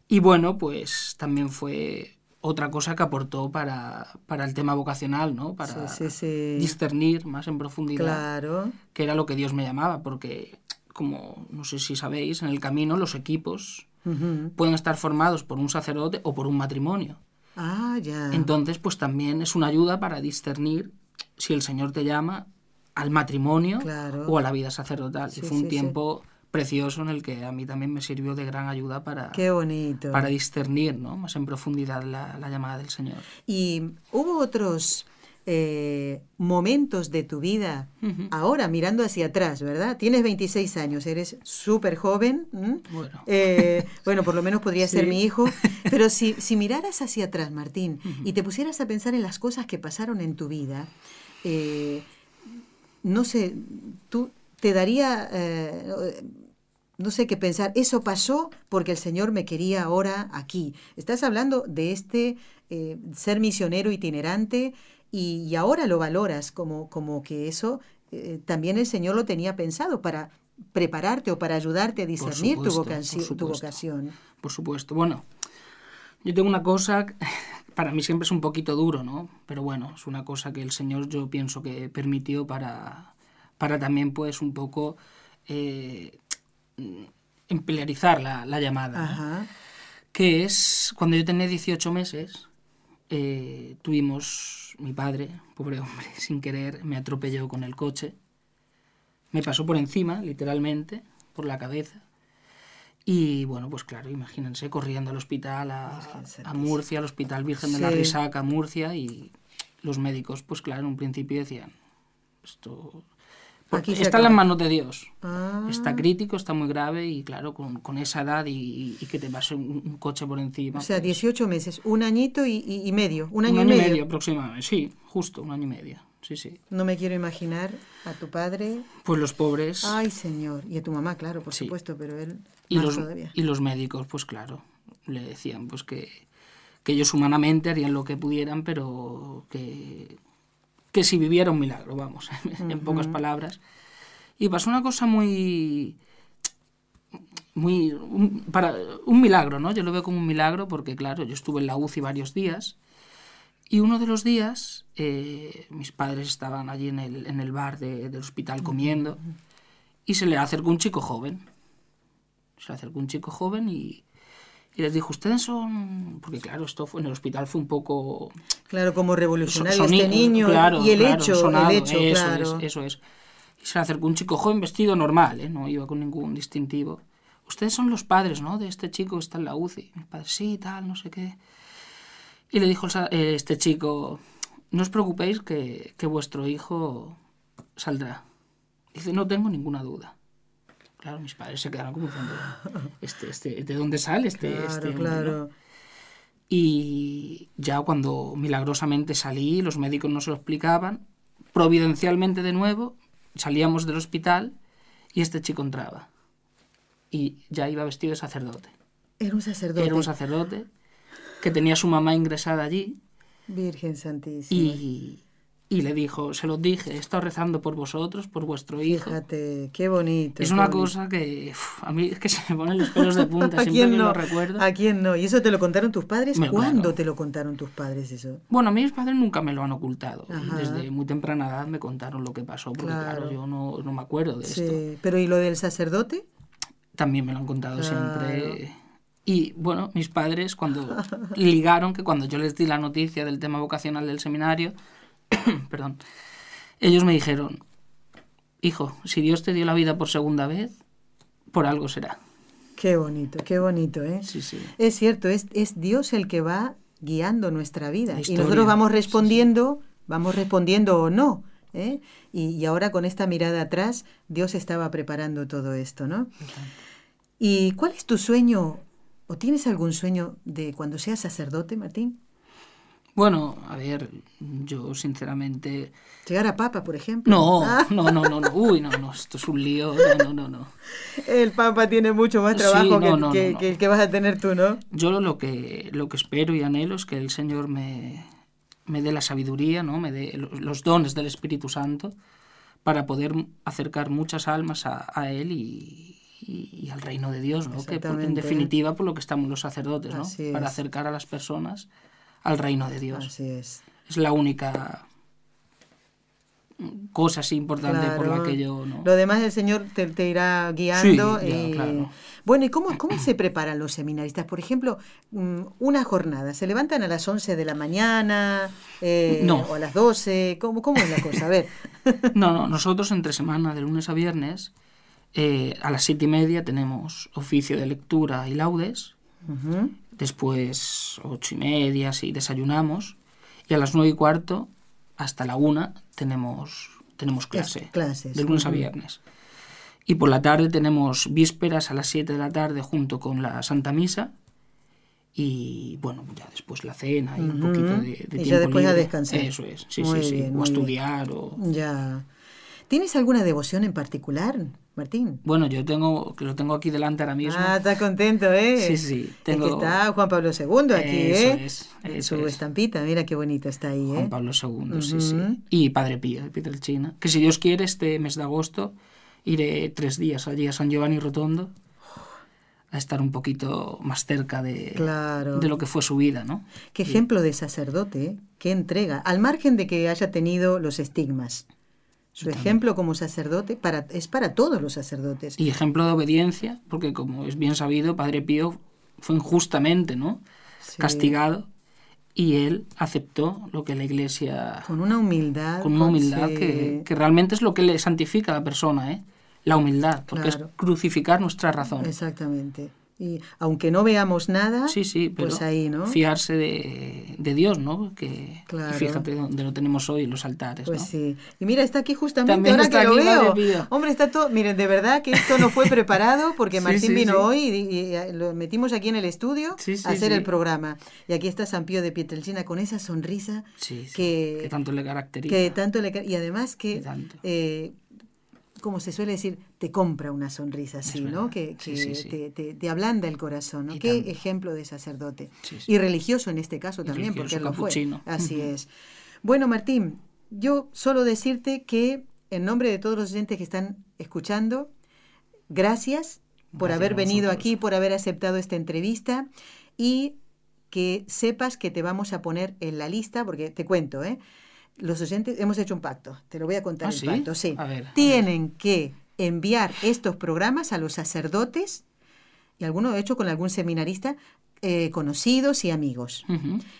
Speaker 3: Y bueno, pues también fue otra cosa que aportó para, para el tema vocacional, ¿no? Para
Speaker 1: sí, sí, sí.
Speaker 3: discernir más en profundidad
Speaker 1: claro.
Speaker 3: que era lo que Dios me llamaba, porque como no sé si sabéis, en el camino los equipos
Speaker 1: uh -huh.
Speaker 3: pueden estar formados por un sacerdote o por un matrimonio.
Speaker 1: Ah, ya.
Speaker 3: Entonces, pues también es una ayuda para discernir si el Señor te llama al matrimonio
Speaker 1: claro.
Speaker 3: o a la vida sacerdotal. Y fue un tiempo. Precioso en el que a mí también me sirvió de gran ayuda para,
Speaker 1: Qué bonito.
Speaker 3: para discernir ¿no? más en profundidad la, la llamada del Señor.
Speaker 1: ¿Y hubo otros eh, momentos de tu vida, uh -huh. ahora mirando hacia atrás, ¿verdad? Tienes 26 años, eres súper joven.
Speaker 3: Bueno.
Speaker 1: Eh, bueno, por lo menos podría sí. ser mi hijo. Pero si, si miraras hacia atrás, Martín, uh -huh. y te pusieras a pensar en las cosas que pasaron en tu vida, eh, no sé, tú te daría, no sé qué pensar, eso pasó porque el Señor me quería ahora aquí. Estás hablando de este eh, ser misionero itinerante y, y, ahora lo valoras como, como que eso eh, también el Señor lo tenía pensado para prepararte o para ayudarte a discernir
Speaker 3: supuesto,
Speaker 1: tu, vocación, tu vocación.
Speaker 3: Por supuesto. Bueno, yo tengo una cosa para mí siempre es un poquito duro, ¿no? Pero bueno, es una cosa que el Señor yo pienso que permitió para, para también pues un poco eh, emplearizar la, la llamada.
Speaker 1: Ajá.
Speaker 3: Que es cuando yo tenía 18 meses, eh, tuvimos mi padre, pobre hombre, sin querer, me atropelló con el coche. Me pasó por encima, literalmente, por la cabeza. Y bueno, pues claro, imagínense corriendo al hospital a, a Murcia, al Hospital Virgen de la Risaca, a Murcia, y los médicos, pues claro, en un principio decían, esto
Speaker 1: Aquí
Speaker 3: está en las manos de Dios.
Speaker 1: Ah.
Speaker 3: Está crítico, está muy grave y claro, con, con esa edad y, y que te pase un, un coche por encima.
Speaker 1: O sea,
Speaker 3: pues,
Speaker 1: 18 meses, un añito y, y- medio, un año,
Speaker 3: un año
Speaker 1: y medio.
Speaker 3: aproximadamente, sí, justo un año y medio, sí, sí.
Speaker 1: No me quiero imaginar a tu padre.
Speaker 3: Pues los pobres
Speaker 1: Ay, señor. Y a tu mamá, claro, por
Speaker 3: Sí.
Speaker 1: supuesto, pero él
Speaker 3: y
Speaker 1: más
Speaker 3: los,
Speaker 1: todavía.
Speaker 3: y los médicos, pues claro, le decían pues que, que ellos humanamente harían lo que pudieran, pero que, que si viviera un milagro, vamos, en pocas palabras. Y pasó una cosa muy muy un, para un milagro, ¿no? Yo lo veo como un milagro porque claro, yo estuve en la UCI varios días y uno de los días eh, mis padres estaban allí en el, en el bar de- del hospital comiendo y se le acercó un chico joven. Se le acercó un chico joven y, y les dijo, ustedes son... Porque claro, esto fue, en el hospital fue un poco...
Speaker 1: Claro, como revolucionario este niño
Speaker 3: claro,
Speaker 1: y el
Speaker 3: claro,
Speaker 1: hecho,
Speaker 3: sonado,
Speaker 1: el hecho,
Speaker 3: eso
Speaker 1: claro.
Speaker 3: Es, eso es. Y se le acercó un chico joven vestido normal, ¿eh? no iba con ningún distintivo. Ustedes son los padres, ¿no? De este chico que está en la UCI. Mis padres, sí, tal, no sé qué. Y le dijo eh, este chico, no os preocupéis que, que vuestro hijo saldrá. Dice, no tengo ninguna duda. Claro, mis padres se quedaron como diciendo, este, este, ¿de dónde sale este,
Speaker 1: Claro,
Speaker 3: este hombre, no?".
Speaker 1: claro.
Speaker 3: Y ya cuando milagrosamente salí, los médicos no se lo explicaban, providencialmente de nuevo, salíamos del hospital y este chico entraba. Y ya iba vestido de sacerdote.
Speaker 1: Era un sacerdote.
Speaker 3: Era un sacerdote que tenía a su mamá ingresada allí
Speaker 1: Virgen Santísima.
Speaker 3: y, y le dijo, se los dije, he estado rezando por vosotros, por vuestro hijo.
Speaker 1: Fíjate, qué bonito.
Speaker 3: Es
Speaker 1: qué
Speaker 3: una
Speaker 1: bonito.
Speaker 3: cosa que uf, a mí es que se me ponen los pelos de punta
Speaker 1: ¿A
Speaker 3: siempre
Speaker 1: quién
Speaker 3: que
Speaker 1: no?
Speaker 3: lo recuerdo.
Speaker 1: ¿A quién no? ¿Y eso te lo contaron tus padres?
Speaker 3: Bueno,
Speaker 1: ¿Cuándo
Speaker 3: claro.
Speaker 1: te lo contaron tus padres eso?
Speaker 3: Bueno, a mí mis padres nunca me lo han ocultado.
Speaker 1: Ajá.
Speaker 3: Desde muy temprana edad me contaron lo que pasó, porque claro,
Speaker 1: Claro.
Speaker 3: yo no, no me acuerdo de esto.
Speaker 1: Sí. Pero ¿y lo del sacerdote?
Speaker 3: También me lo han contado
Speaker 1: Claro.
Speaker 3: siempre. Y bueno, mis padres cuando ligaron que cuando yo les di la noticia del tema vocacional del seminario, perdón, ellos me dijeron, hijo, si Dios te dio la vida por segunda vez, por algo será.
Speaker 1: Qué bonito, qué bonito, ¿eh?
Speaker 3: Sí, sí.
Speaker 1: Es cierto, es, es Dios el que va guiando nuestra vida. Y nosotros vamos
Speaker 3: sí, sí.
Speaker 1: respondiendo, vamos respondiendo o no. ¿eh? Y, y ahora con esta mirada atrás, Dios estaba preparando todo esto, ¿no? ¿Y cuál es tu sueño? ¿O tienes algún sueño de cuando seas sacerdote, Martín?
Speaker 3: Bueno, a ver, yo sinceramente...
Speaker 1: Llegar a papa, por ejemplo.
Speaker 3: No,
Speaker 1: Ah,
Speaker 3: no, no, no, no. Uy, no, no, esto es un lío. No, no, no, no.
Speaker 1: el papa tiene mucho más
Speaker 3: Sí,
Speaker 1: trabajo
Speaker 3: no,
Speaker 1: que,
Speaker 3: no,
Speaker 1: que-
Speaker 3: no, no.
Speaker 1: que el que vas a tener tú, ¿no?
Speaker 3: Yo lo que, lo que espero y anhelo es que el Señor me, me dé la sabiduría, ¿no? me dé los, dones del Espíritu Santo para poder acercar muchas almas a, a Él y, y- y al reino de Dios, ¿no? que en definitiva por lo que estamos los sacerdotes, ¿no? Para acercar a las personas al reino de Dios.
Speaker 1: Así es.
Speaker 3: Es la única cosa así importante por la
Speaker 1: Claro.
Speaker 3: que yo... ¿no?
Speaker 1: Lo demás el Señor te, te irá guiando.
Speaker 3: Sí, ya,
Speaker 1: y-
Speaker 3: claro.
Speaker 1: Bueno, ¿y cómo, cómo se preparan los seminaristas? Por ejemplo, mm, una jornada. ¿Se levantan a las 11 de la mañana eh,
Speaker 3: No.
Speaker 1: o a las 12? ¿Cómo, ¿Cómo es la cosa? A ver.
Speaker 3: No, no, nosotros entre semana, de lunes a viernes, eh, a las siete y media tenemos oficio de lectura y laudes,
Speaker 1: Ujú.
Speaker 3: Después ocho y media, sí, desayunamos, y a las nueve y cuarto hasta la una tenemos, tenemos clase,
Speaker 1: clases,
Speaker 3: de lunes a viernes. Y por la tarde tenemos vísperas a las 7 de la tarde junto con la Santa Misa. Y bueno, ya después la cena y un poquito de, de
Speaker 1: Y
Speaker 3: tiempo
Speaker 1: ya después a
Speaker 3: libre.
Speaker 1: descansar.
Speaker 3: Eso es, sí,
Speaker 1: Muy
Speaker 3: sí, o
Speaker 1: bien.
Speaker 3: estudiar o...
Speaker 1: Ya. ¿Tienes alguna devoción en particular, Martín?
Speaker 3: Bueno, yo tengo, que lo tengo aquí delante ahora mismo.
Speaker 1: Ah, estás contento, ¿eh?
Speaker 3: Sí, sí,
Speaker 1: Es
Speaker 3: tengo-
Speaker 1: que está Juan Pablo II aquí,
Speaker 3: Eso
Speaker 1: ¿eh?
Speaker 3: es, eso
Speaker 1: su
Speaker 3: es.
Speaker 1: estampita, mira qué bonita está ahí, ¿eh?
Speaker 3: Juan Pablo II, sí, sí. Y Padre Pío, de Pietrelcina. Que si Dios quiere, este mes de agosto iré tres días allí a San Giovanni Rotondo a estar un poquito más cerca de,
Speaker 1: Claro.
Speaker 3: de lo que fue su vida, ¿no?
Speaker 1: Qué ejemplo de sacerdote, ¿eh? qué entrega, al margen de que haya tenido los estigmas. Su ejemplo como sacerdote para, es para todos los sacerdotes.
Speaker 3: Y ejemplo de obediencia, porque como es bien sabido, Padre Pío fue injustamente, ¿no?
Speaker 1: Sí.
Speaker 3: Castigado y él aceptó lo que la Iglesia
Speaker 1: Con una humildad.
Speaker 3: con una humildad
Speaker 1: sí.
Speaker 3: que, que realmente es lo que le santifica a la persona, ¿eh? La humildad, porque
Speaker 1: Claro.
Speaker 3: es crucificar nuestra razón.
Speaker 1: Exactamente. Y aunque no veamos nada,
Speaker 3: Sí, sí, pero
Speaker 1: pues ahí, ¿no?
Speaker 3: fiarse de, de Dios, ¿no? Que
Speaker 1: Claro.
Speaker 3: fíjate donde lo tenemos hoy, los altares,
Speaker 1: Pues
Speaker 3: ¿no?
Speaker 1: sí. Y mira, está aquí justamente
Speaker 3: También
Speaker 1: ahora que lo veo. Hombre, está todo. Miren, de verdad que esto no fue preparado porque
Speaker 3: Sí,
Speaker 1: Martín
Speaker 3: sí,
Speaker 1: vino
Speaker 3: sí.
Speaker 1: hoy y, y, lo metimos aquí en el estudio a hacer el programa. Y aquí está San Pío de Pietrelcina con esa sonrisa que,
Speaker 3: que tanto le caracteriza.
Speaker 1: que tanto le y además que eh, como se suele decir, te compra una sonrisa así, ¿no? Que,
Speaker 3: Sí,
Speaker 1: que
Speaker 3: sí, sí.
Speaker 1: Te, te- te ablanda el corazón, ¿no?
Speaker 3: Y
Speaker 1: Qué ejemplo de sacerdote. Y religioso en este caso
Speaker 3: Y
Speaker 1: también, porque él lo fue. Así es. Bueno, Martín, yo solo decirte que en nombre de todos los oyentes que están escuchando, gracias por
Speaker 3: Gracias
Speaker 1: haber venido aquí, por haber aceptado esta entrevista y que sepas que te vamos a poner en la lista, porque te cuento, ¿eh? Los oyentes hemos hecho un pacto, te lo voy a contar
Speaker 3: ¿Ah,
Speaker 1: el
Speaker 3: sí?
Speaker 1: pacto, sí.
Speaker 3: A ver, a
Speaker 1: Tienen que enviar estos programas a los sacerdotes y alguno de hecho con algún seminarista eh, conocidos y amigos.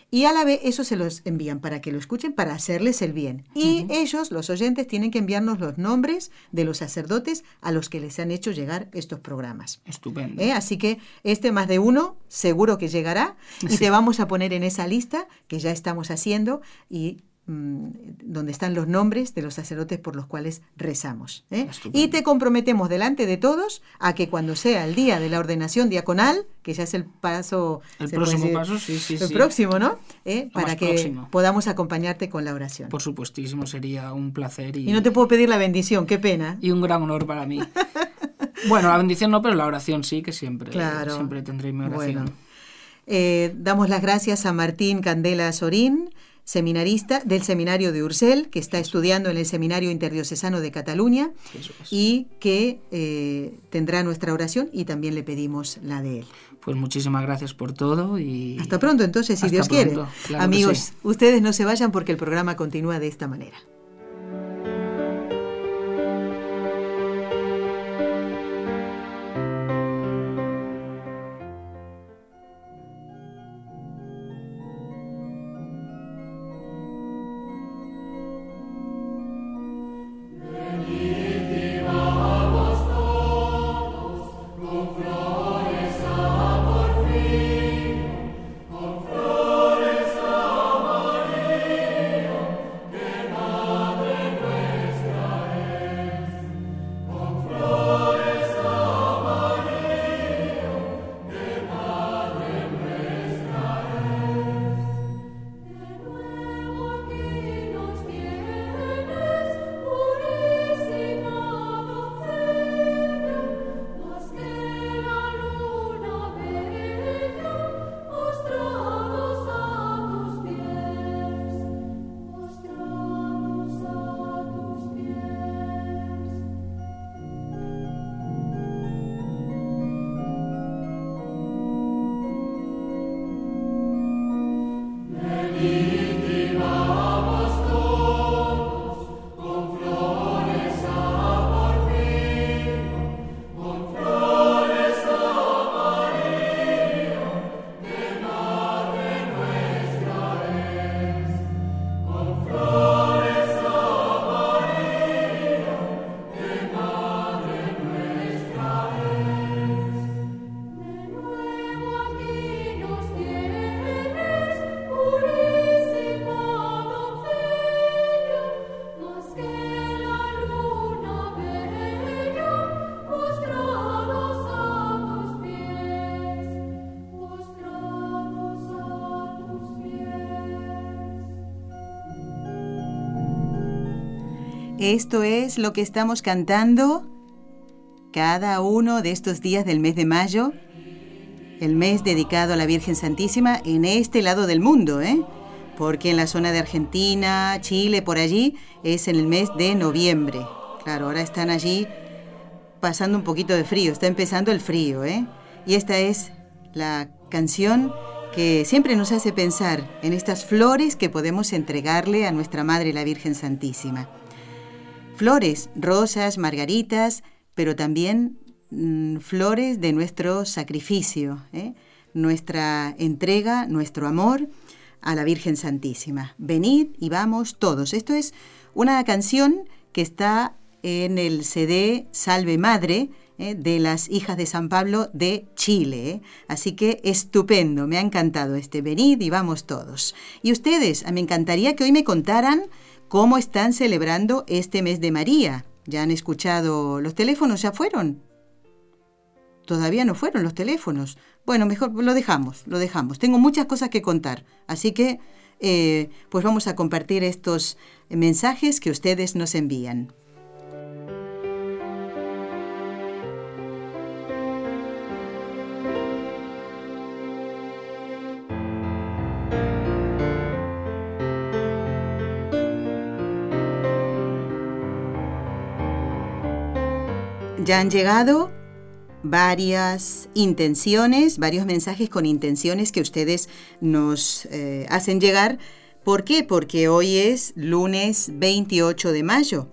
Speaker 1: Y a la vez eso se los envían para que lo escuchen, para hacerles el bien. Y ellos, los oyentes, tienen que enviarnos los nombres de los sacerdotes a los que les han hecho llegar estos programas.
Speaker 3: Estupendo.
Speaker 1: ¿Eh? Así que este más de uno seguro que llegará y te vamos a poner en esa lista que ya estamos haciendo y donde están los nombres de los sacerdotes por los cuales rezamos. ¿eh?
Speaker 3: Estupendo.
Speaker 1: Y te comprometemos delante de todos a que cuando sea el día de la ordenación diaconal, que ya es el paso...
Speaker 3: El próximo
Speaker 1: decir,
Speaker 3: paso, sí, sí,
Speaker 1: El
Speaker 3: sí.
Speaker 1: próximo, ¿no? ¿Eh? Para que
Speaker 3: próximo.
Speaker 1: podamos acompañarte con la oración.
Speaker 3: Por supuestísimo, sería un placer y,
Speaker 1: Y no te puedo pedir la bendición, qué pena.
Speaker 3: y un gran honor para mí. bueno, la bendición no, pero la oración sí, que siempre,
Speaker 1: Claro.
Speaker 3: siempre tendré mi oración.
Speaker 1: Bueno. Eh, damos las gracias a Martín Candela Sorín, seminarista del seminario de Ursel, que está estudiando en el Seminario Interdiocesano de Cataluña y que eh, tendrá nuestra oración y también le pedimos la de él.
Speaker 3: Pues muchísimas gracias por todo y...
Speaker 1: Hasta pronto entonces, si Dios quiere.
Speaker 3: claro
Speaker 1: Amigos,
Speaker 3: sí.
Speaker 1: ustedes no se vayan porque el programa continúa de esta manera. Esto es lo que estamos cantando cada uno de estos días del mes de mayo, el mes dedicado a la Virgen Santísima en este lado del mundo, ¿eh? Porque en la zona de Argentina, Chile, por allí, es en el mes de noviembre. Claro, ahora están allí pasando un poquito de frío, está empezando el frío, ¿eh? Y esta es la canción que siempre nos hace pensar en estas flores que podemos entregarle a nuestra Madre la Virgen Santísima. Flores, rosas, margaritas, pero también mm, flores de nuestro sacrificio, ¿eh? nuestra entrega, nuestro amor a la Virgen Santísima. Venid y vamos todos. Esto es una canción que está en el CD Salve Madre, ¿eh? de las hijas de San Pablo de Chile. ¿eh? Así que estupendo, me ha encantado este venid y vamos todos. Y ustedes, me encantaría que hoy me contaran cómo están celebrando este mes de María. ¿Ya han escuchado los teléfonos? ¿Ya fueron? Todavía no fueron los teléfonos. Bueno, mejor lo dejamos, lo dejamos. Tengo muchas cosas que contar, así que eh, pues vamos a compartir estos mensajes que ustedes nos envían. Ya han llegado varias intenciones, varios mensajes con intenciones que ustedes nos eh, hacen llegar. ¿Por qué? Porque hoy es lunes 28 de mayo.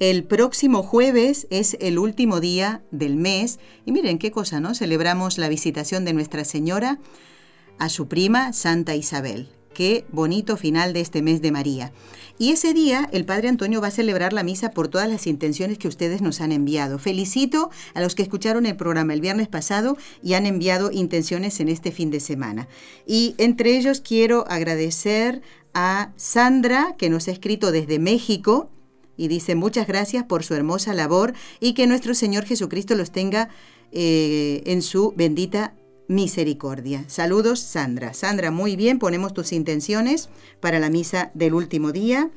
Speaker 1: El próximo jueves es el último día del mes y miren qué cosa, ¿no? Celebramos la visitación de Nuestra Señora a su prima Santa Isabel. Qué bonito final de este mes de María. Y ese día el Padre Antonio va a celebrar la misa por todas las intenciones que ustedes nos han enviado. Felicito a los que escucharon el programa el viernes pasado y han enviado intenciones en este fin de semana. Y entre ellos quiero agradecer a Sandra, que nos ha escrito desde México, y dice muchas gracias por su hermosa labor y que nuestro Señor Jesucristo los tenga eh, en su bendita misericordia. Saludos, Sandra. Sandra, muy bien, ponemos tus intenciones para la misa del último día.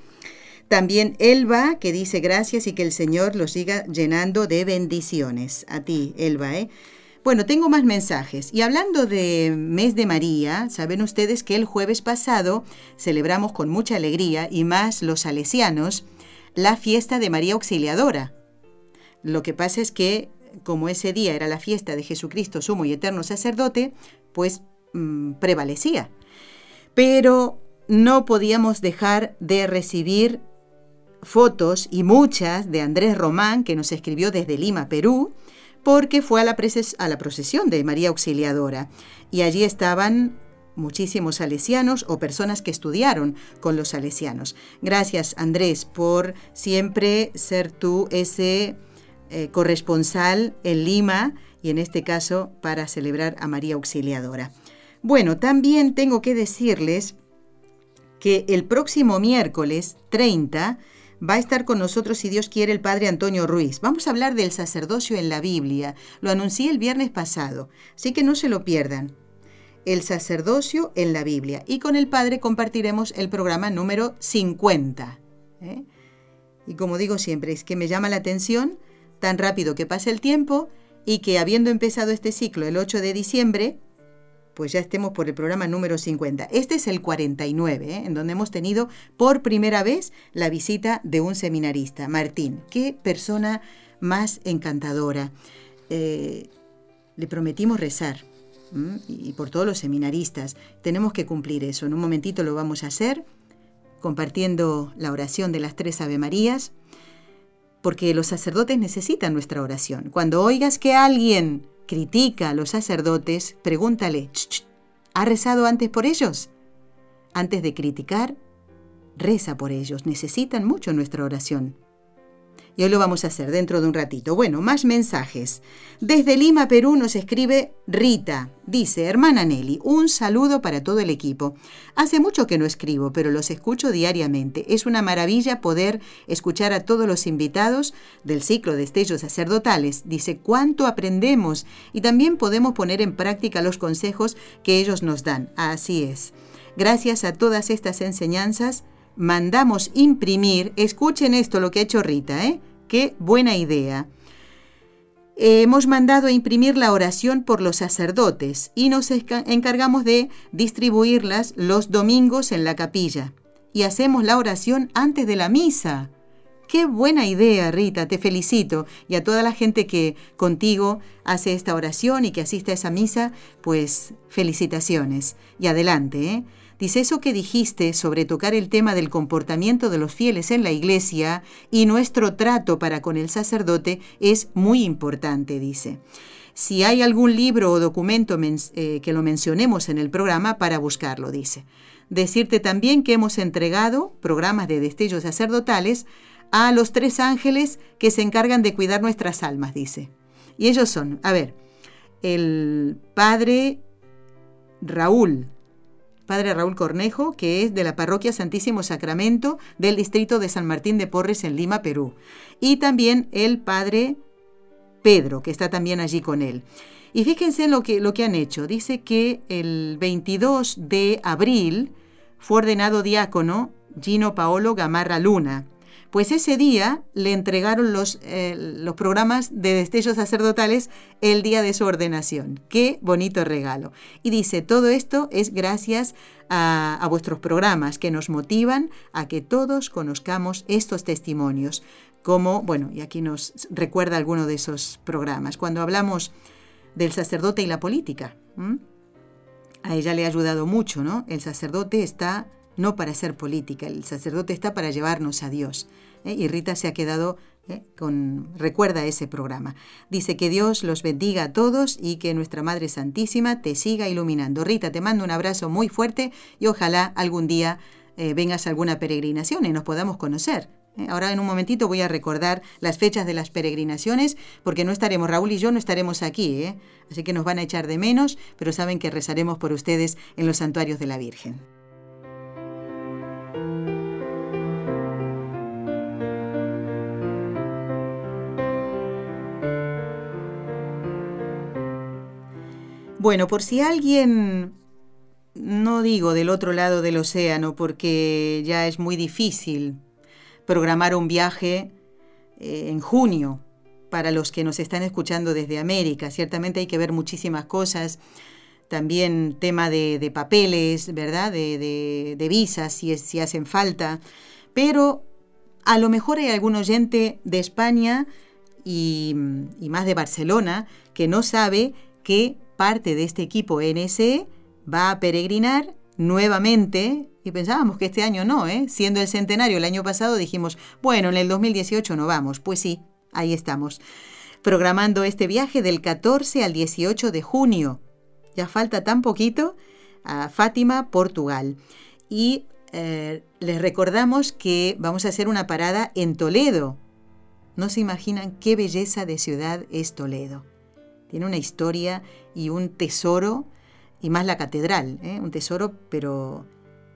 Speaker 1: También Elba, que dice gracias y que el Señor lo siga llenando de bendiciones. A ti, Elba, ¿eh? Bueno, tengo más mensajes. Y hablando de mes de María, saben ustedes que el jueves pasado celebramos con mucha alegría, y más los salesianos, la fiesta de María Auxiliadora. Lo que pasa es que como ese día era la fiesta de Jesucristo, sumo y eterno sacerdote, pues mm, prevalecía. Pero no podíamos dejar de recibir fotos y muchas de Andrés Román, que nos escribió desde Lima, Perú, porque fue a la, a la procesión de María Auxiliadora. Y allí estaban muchísimos salesianos o personas que estudiaron con los salesianos. Gracias Andrés por siempre ser tú ese eh, corresponsal en Lima y en este caso para celebrar a María Auxiliadora. Bueno, también tengo que decirles que el próximo miércoles 30 va a estar con nosotros, si Dios quiere, el Padre Antonio Ruiz. Vamos a hablar del sacerdocio en la Biblia. Lo anuncié el viernes pasado, así que no se lo pierdan. El sacerdocio en la Biblia. Y con el Padre compartiremos el programa número 50. ¿eh? Y como digo siempre, es que me llama la atención tan rápido que pasa el tiempo y que habiendo empezado este ciclo el 8 de diciembre, pues ya estemos por el programa número 50. Este es el 49, ¿eh? en donde hemos tenido por primera vez la visita de un seminarista, Martín. Qué persona más encantadora. Eh, le prometimos rezar. Y por todos los seminaristas. Tenemos que cumplir eso. En un momentito lo vamos a hacer, compartiendo la oración de las tres Ave Marías porque los sacerdotes necesitan nuestra oración. Cuando oigas que alguien critica a los sacerdotes, pregúntale, ¿ha rezado antes por ellos? Antes de criticar, reza por ellos, necesitan mucho nuestra oración. Y hoy lo vamos a hacer dentro de un ratito. Bueno, más mensajes. Desde Lima, Perú, nos escribe Rita. Dice, hermana Nelly, un saludo para todo el equipo. Hace mucho que no escribo, pero los escucho diariamente. Es una maravilla poder escuchar a todos los invitados del ciclo de estellos sacerdotales. Dice, cuánto aprendemos y también podemos poner en práctica los consejos que ellos nos dan. Así es. Gracias a todas estas enseñanzas, mandamos imprimir, escuchen esto lo que ha hecho Rita, ¿eh? Qué buena idea. Hemos mandado a imprimir la oración por los sacerdotes y nos encargamos de distribuirlas los domingos en la capilla. Y hacemos la oración antes de la misa. Qué buena idea, Rita, te felicito. Y a toda la gente que contigo hace esta oración y que asiste a esa misa, pues felicitaciones. Y adelante, ¿eh? Dice, eso que dijiste sobre tocar el tema del comportamiento de los fieles en la iglesia y nuestro trato para con el sacerdote es muy importante, dice. Si hay algún libro o documento eh, que lo mencionemos en el programa para buscarlo, dice. Decirte también que hemos entregado programas de destellos sacerdotales a los tres ángeles que se encargan de cuidar nuestras almas, dice. Y ellos son, a ver, el padre Raúl, padre Raúl Cornejo, que es de la parroquia Santísimo Sacramento del distrito de San Martín de Porres en Lima, Perú. Y también el padre Pedro, que está también allí con él. Y fíjense lo que, lo que han hecho. Dice que el 22 de abril fue ordenado diácono Gino Paolo Gamarra Luna. Pues ese día le entregaron los, eh, los programas de destellos sacerdotales el día de su ordenación. Qué bonito regalo. Y dice, todo esto es gracias a, vuestros programas que nos motivan a que todos conozcamos estos testimonios. Como, bueno, y aquí nos recuerda alguno de esos programas. Cuando hablamos del sacerdote y la política, a ella le ha ayudado mucho, ¿no? El sacerdote está no para hacer política, el sacerdote está para llevarnos a Dios. ¿eh? Y Rita se ha quedado ¿eh? con, recuerda ese programa. Dice que Dios los bendiga a todos y que nuestra Madre Santísima te siga iluminando. Rita, te mando un abrazo muy fuerte y ojalá algún día eh, vengas a alguna peregrinación y nos podamos conocer. Ahora en un momentito voy a recordar las fechas de las peregrinaciones porque no estaremos, Raúl y yo no estaremos aquí, así que nos van a echar de menos, pero saben que rezaremos por ustedes en los santuarios de la Virgen. Bueno, por si alguien, no digo del otro lado del océano, porque ya es muy difícil programar un viaje eh, en junio para los que nos están escuchando desde América. Ciertamente hay que ver muchísimas cosas, también tema de, papeles, ¿verdad? De, visas, si, hacen falta, pero a lo mejor hay algún oyente de España y, y más de Barcelona que no sabe que parte de este equipo NSE va a peregrinar nuevamente y pensábamos que este año no, ¿eh? siendo el centenario el año pasado dijimos, bueno, en el 2018 no vamos, pues sí, ahí estamos, programando este viaje del 14 al 18 de junio, ya falta tan poquito, a Fátima, Portugal. Y eh, les recordamos que vamos a hacer una parada en Toledo. No se imaginan qué belleza de ciudad es Toledo. Tiene una historia y un tesoro, y más la catedral, ¿eh? un tesoro, pero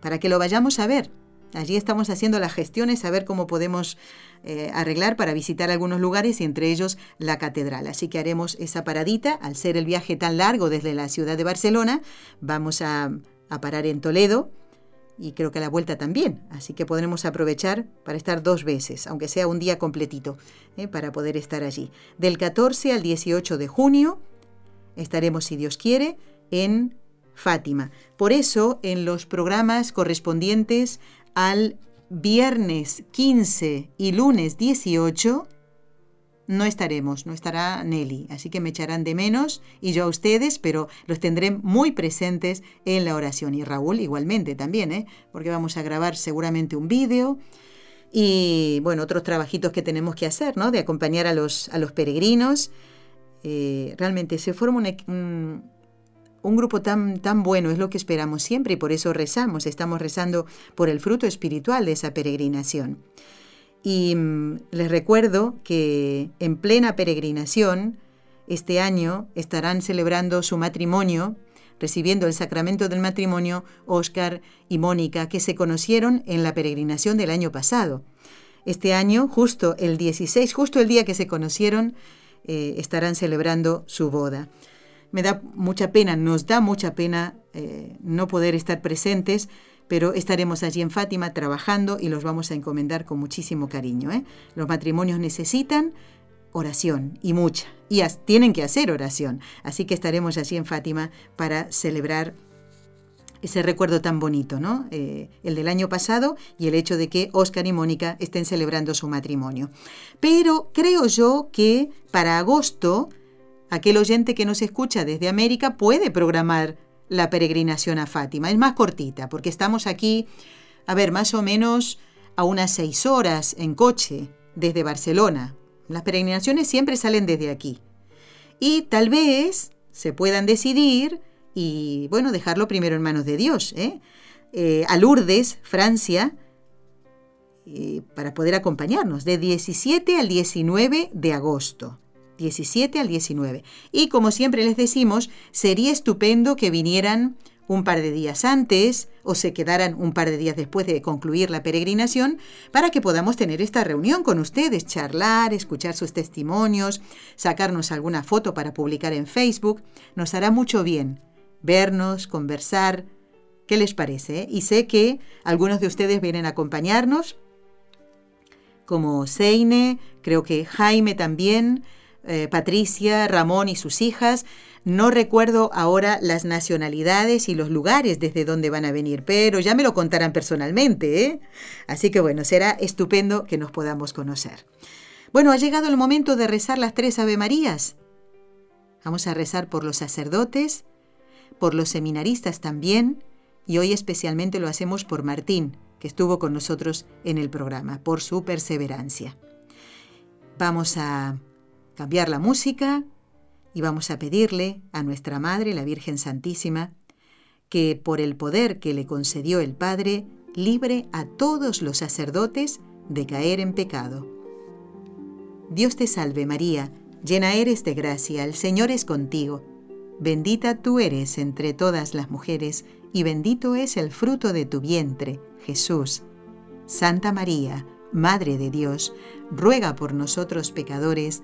Speaker 1: para que lo vayamos a ver. Allí estamos haciendo las gestiones, a ver cómo podemos eh, arreglar para visitar algunos lugares y entre ellos la catedral. Así que haremos esa paradita. Al ser el viaje tan largo desde la ciudad de Barcelona, vamos a, parar en Toledo y creo que a la vuelta también. Así que podremos aprovechar para estar dos veces, aunque sea un día completito, ¿eh? para poder estar allí. Del 14 al 18 de junio estaremos, si Dios quiere, en Fátima. Por eso, en los programas correspondientes al viernes 15 y lunes 18, no estaremos, no estará Nelly, así que me echarán de menos y yo a ustedes, pero los tendré muy presentes en la oración. Y Raúl igualmente también, ¿eh? porque vamos a grabar seguramente un vídeo y bueno, otros trabajitos que tenemos que hacer, ¿no? De acompañar a los, a los peregrinos. Eh, realmente se forma un, grupo tan, tan bueno, es lo que esperamos siempre y por eso rezamos, estamos rezando por el fruto espiritual de esa peregrinación. Y mm, les recuerdo que en plena peregrinación, este año estarán celebrando su matrimonio, recibiendo el sacramento del matrimonio Oscar y Mónica, que se conocieron en la peregrinación del año pasado. Este año, justo el 16, justo el día que se conocieron, eh, estarán celebrando su boda. Me da mucha pena, nos da mucha pena eh, no poder estar presentes, pero estaremos allí en Fátima trabajando y los vamos a encomendar con muchísimo cariño. ¿eh? Los matrimonios necesitan oración y mucha, y tienen que hacer oración, así que estaremos allí en Fátima para celebrar ese recuerdo tan bonito, ¿no? Eh, el del año pasado y el hecho de que Oscar y Mónica estén celebrando su matrimonio. Pero creo yo que para agosto, aquel oyente que nos escucha desde América puede programar la peregrinación a Fátima. Es más cortita, porque estamos aquí, a ver, más o menos a unas seis horas en coche desde Barcelona. Las peregrinaciones siempre salen desde aquí. Y tal vez se puedan decidir y, bueno, dejarlo primero en manos de Dios. ¿eh? eh a Lourdes, Francia, eh, para poder acompañarnos de 17 al 19 de agosto. 17 al 19. Y como siempre les decimos, sería estupendo que vinieran un par de días antes o se quedaran un par de días después de concluir la peregrinación para que podamos tener esta reunión con ustedes, charlar, escuchar sus testimonios, sacarnos alguna foto para publicar en Facebook. Nos hará mucho bien vernos, conversar. ¿Qué les parece? Y sé que algunos de ustedes vienen a acompañarnos, como Seine, creo que Jaime también, eh, Patricia, Ramón y sus hijas. No recuerdo ahora las nacionalidades y los lugares desde donde van a venir, pero ya me lo contarán personalmente. ¿eh? Así que bueno, será estupendo que nos podamos conocer. Bueno, ha llegado el momento de rezar las tres Ave Marías. Vamos a rezar por los sacerdotes, por los seminaristas también, y hoy especialmente lo hacemos por Martín, que estuvo con nosotros en el programa, por su perseverancia. Vamos a cambiar la música, y vamos a pedirle a nuestra Madre, la Virgen Santísima, que por el poder que le concedió el Padre, libre a todos los sacerdotes de caer en pecado. Dios te salve María, llena eres de gracia, el Señor es contigo. Bendita tú eres entre todas las mujeres, y bendito es el fruto de tu vientre, Jesús. Santa María, Madre de Dios, ruega por nosotros pecadores,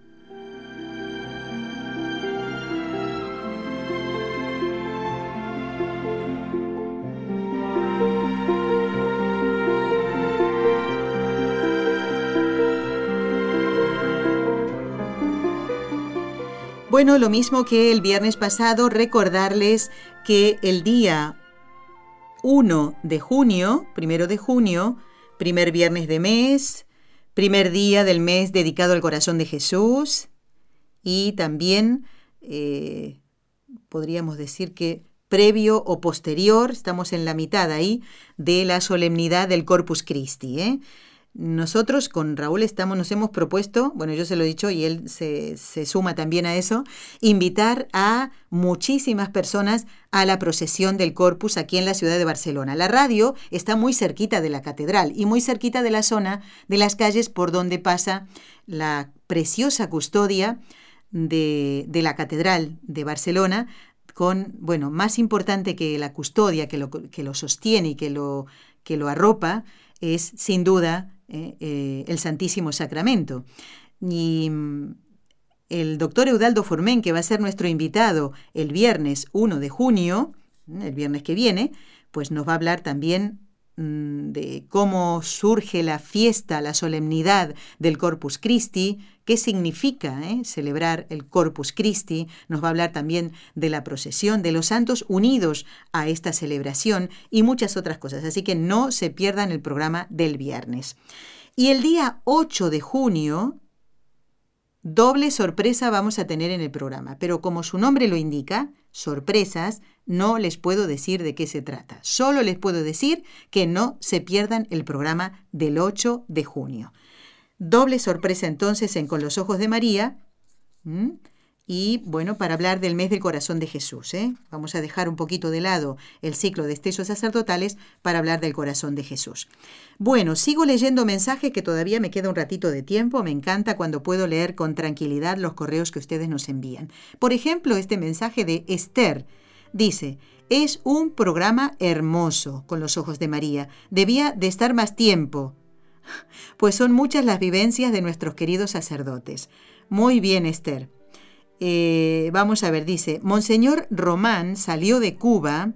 Speaker 1: Bueno, lo mismo que el viernes pasado, recordarles que el día 1 de junio, primero de junio, primer viernes de mes, primer día del mes dedicado al corazón de Jesús y también eh, podríamos decir que previo o posterior, estamos en la mitad ahí, de la solemnidad del Corpus Christi. ¿eh? Nosotros con Raúl estamos, nos hemos propuesto, bueno, yo se lo he dicho y él se, se, suma también a eso, invitar a muchísimas personas a la procesión del Corpus aquí en la ciudad de Barcelona. La radio está muy cerquita de la catedral y muy cerquita de la zona de las calles por donde pasa la preciosa custodia de, de la catedral de Barcelona, con, bueno, más importante que la custodia que lo, que lo sostiene y que lo, que lo arropa, es sin duda eh, eh, el Santísimo Sacramento. Y mm, el doctor Eudaldo Formen, que va a ser nuestro invitado el viernes 1 de junio, el viernes que viene, pues nos va a hablar también Mm, de cómo surge la fiesta, la solemnidad del Corpus Christi, qué significa eh, celebrar el Corpus Christi, nos va a hablar también de la procesión, de los santos unidos a esta celebración y muchas otras cosas. Así que no se pierdan el programa del viernes. Y el día 8 de junio, doble sorpresa vamos a tener en el programa, pero como su nombre lo indica, sorpresas, no les puedo decir de qué se trata. Solo les puedo decir que no se pierdan el programa del 8 de junio. Doble sorpresa entonces en Con los Ojos de María. y bueno, para hablar del mes del corazón de Jesús. ¿eh? Vamos a dejar un poquito de lado el ciclo de estellos sacerdotales para hablar del corazón de Jesús. Bueno, sigo leyendo mensajes que todavía me queda un ratito de tiempo. Me encanta cuando puedo leer con tranquilidad los correos que ustedes nos envían. Por ejemplo, este mensaje de Esther dice, es un programa hermoso con los ojos de María. Debía de estar más tiempo. Pues son muchas las vivencias de nuestros queridos sacerdotes. Muy bien, Esther. Eh, vamos a ver, dice, Monseñor Román salió de Cuba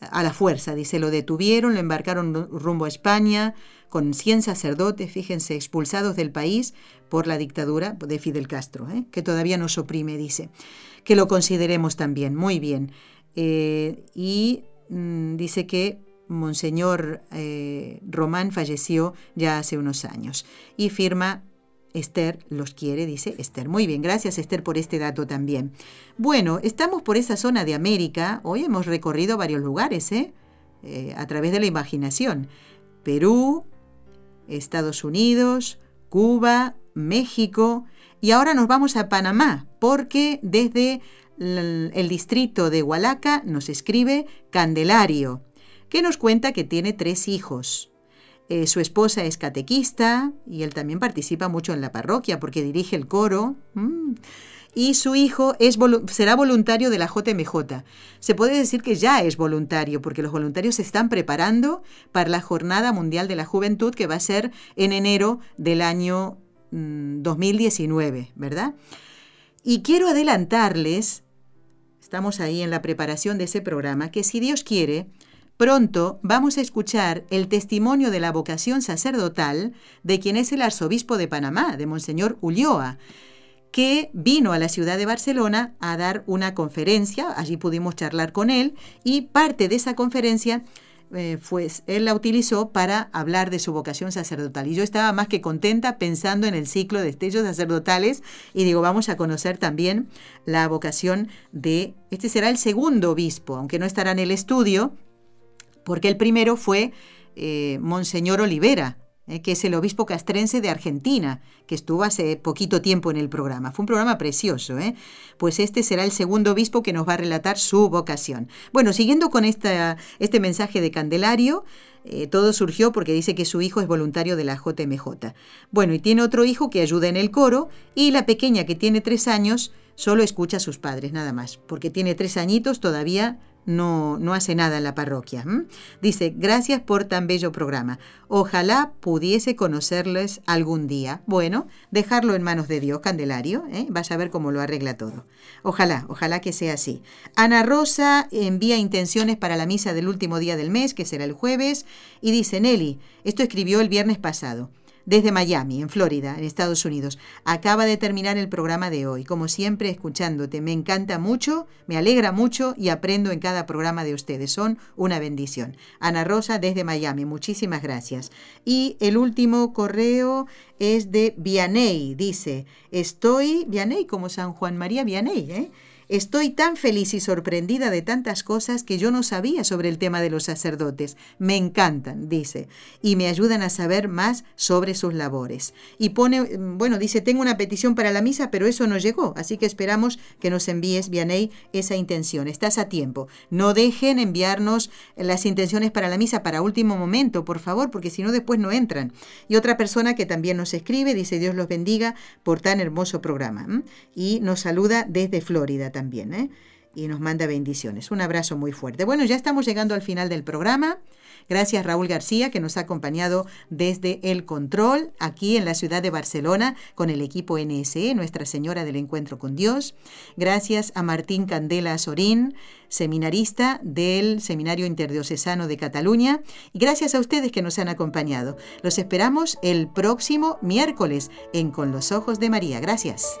Speaker 1: a la fuerza, dice, lo detuvieron, lo embarcaron rumbo a España con 100 sacerdotes, fíjense, expulsados del país por la dictadura de Fidel Castro, ¿eh? que todavía nos oprime, dice. Que lo consideremos también, muy bien. Eh, y mm, dice que Monseñor Román falleció ya hace unos años y firma Esther los quiere, dice Esther. Muy bien, gracias Esther por este dato también. Bueno, estamos por esa zona de América. Hoy hemos recorrido varios lugares, ¿eh? eh a través de la imaginación. Perú, Estados Unidos, Cuba, México. Y ahora nos vamos a Panamá, porque desde el distrito de Hualaca nos escribe Candelario, que nos cuenta que tiene tres hijos. Eh, su esposa es catequista y él también participa mucho en la parroquia porque dirige el coro. Mm. Y su hijo será voluntario de la JMJ. Se puede decir que ya es voluntario porque los voluntarios se están preparando para la Jornada Mundial de la Juventud que va a ser en enero del año 2019, mm, ¿verdad? Y quiero adelantarles, estamos ahí en la preparación de ese programa, que si Dios quiere, Pronto vamos a escuchar el testimonio de la vocación sacerdotal de quien es el arzobispo de Panamá, de Monseñor Ulloa, que vino a la ciudad de Barcelona a dar una conferencia, allí pudimos charlar con él, y parte de esa conferencia eh, pues él la utilizó para hablar de su vocación sacerdotal. Y yo estaba más que contenta pensando en el ciclo de estellos sacerdotales y digo, vamos a conocer también la vocación de, este será el segundo obispo, aunque no estará en el estudio, porque el primero fue eh, Monseñor Olivera, eh, que es el obispo castrense de Argentina, que estuvo hace poquito tiempo en el programa. Fue un programa precioso, ¿eh? Pues este será el segundo obispo que nos va a relatar su vocación. Bueno, siguiendo con esta, este mensaje de Candelario, eh, todo surgió porque dice que su hijo es voluntario de la JMJ. Bueno, y tiene otro hijo que ayuda en el coro, y la pequeña que tiene tres años solo escucha a sus padres, nada más, porque tiene tres añitos, todavía no, no hace nada en la parroquia. Dice, gracias por tan bello programa. Ojalá pudiese conocerles algún día. Bueno, dejarlo en manos de Dios, Candelario. ¿eh? Vas a ver cómo lo arregla todo. Ojalá, ojalá que sea así. Ana Rosa envía intenciones para la misa del último día del mes, que será el jueves, y dice, Nelly, esto escribió el viernes pasado desde Miami, en Florida, en Estados Unidos. Acaba de terminar el programa de hoy. Como siempre, escuchándote. Me encanta mucho, me alegra mucho y aprendo en cada programa de ustedes. Son una bendición. Ana Rosa desde Miami. Muchísimas gracias. Y el último correo es de Vianey. Dice, estoy, Vianey como San Juan María Vianey, ¿eh? Estoy tan feliz y sorprendida de tantas cosas que yo no sabía sobre el tema de los sacerdotes. Me encantan, dice, y me ayudan a saber más sobre sus labores. Y pone, bueno, dice, tengo una petición para la misa, pero eso no llegó, así que esperamos que nos envíes, Vianey, esa intención. Estás a tiempo. No dejen enviarnos las intenciones para la misa para último momento, por favor, porque si no después no entran. Y otra persona que también nos escribe, dice, Dios los bendiga por tan hermoso programa. Y nos saluda desde Florida también también, ¿eh? y nos manda bendiciones. Un abrazo muy fuerte. Bueno, ya estamos llegando al final del programa. Gracias Raúl García que nos ha acompañado desde el control aquí en la ciudad de Barcelona con el equipo NSE, Nuestra Señora del Encuentro con Dios. Gracias a Martín Candela Sorín, seminarista del Seminario Interdiocesano de Cataluña. Y gracias a ustedes que nos han acompañado. Los esperamos el próximo miércoles en Con los Ojos de María. Gracias.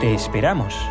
Speaker 5: Te esperamos.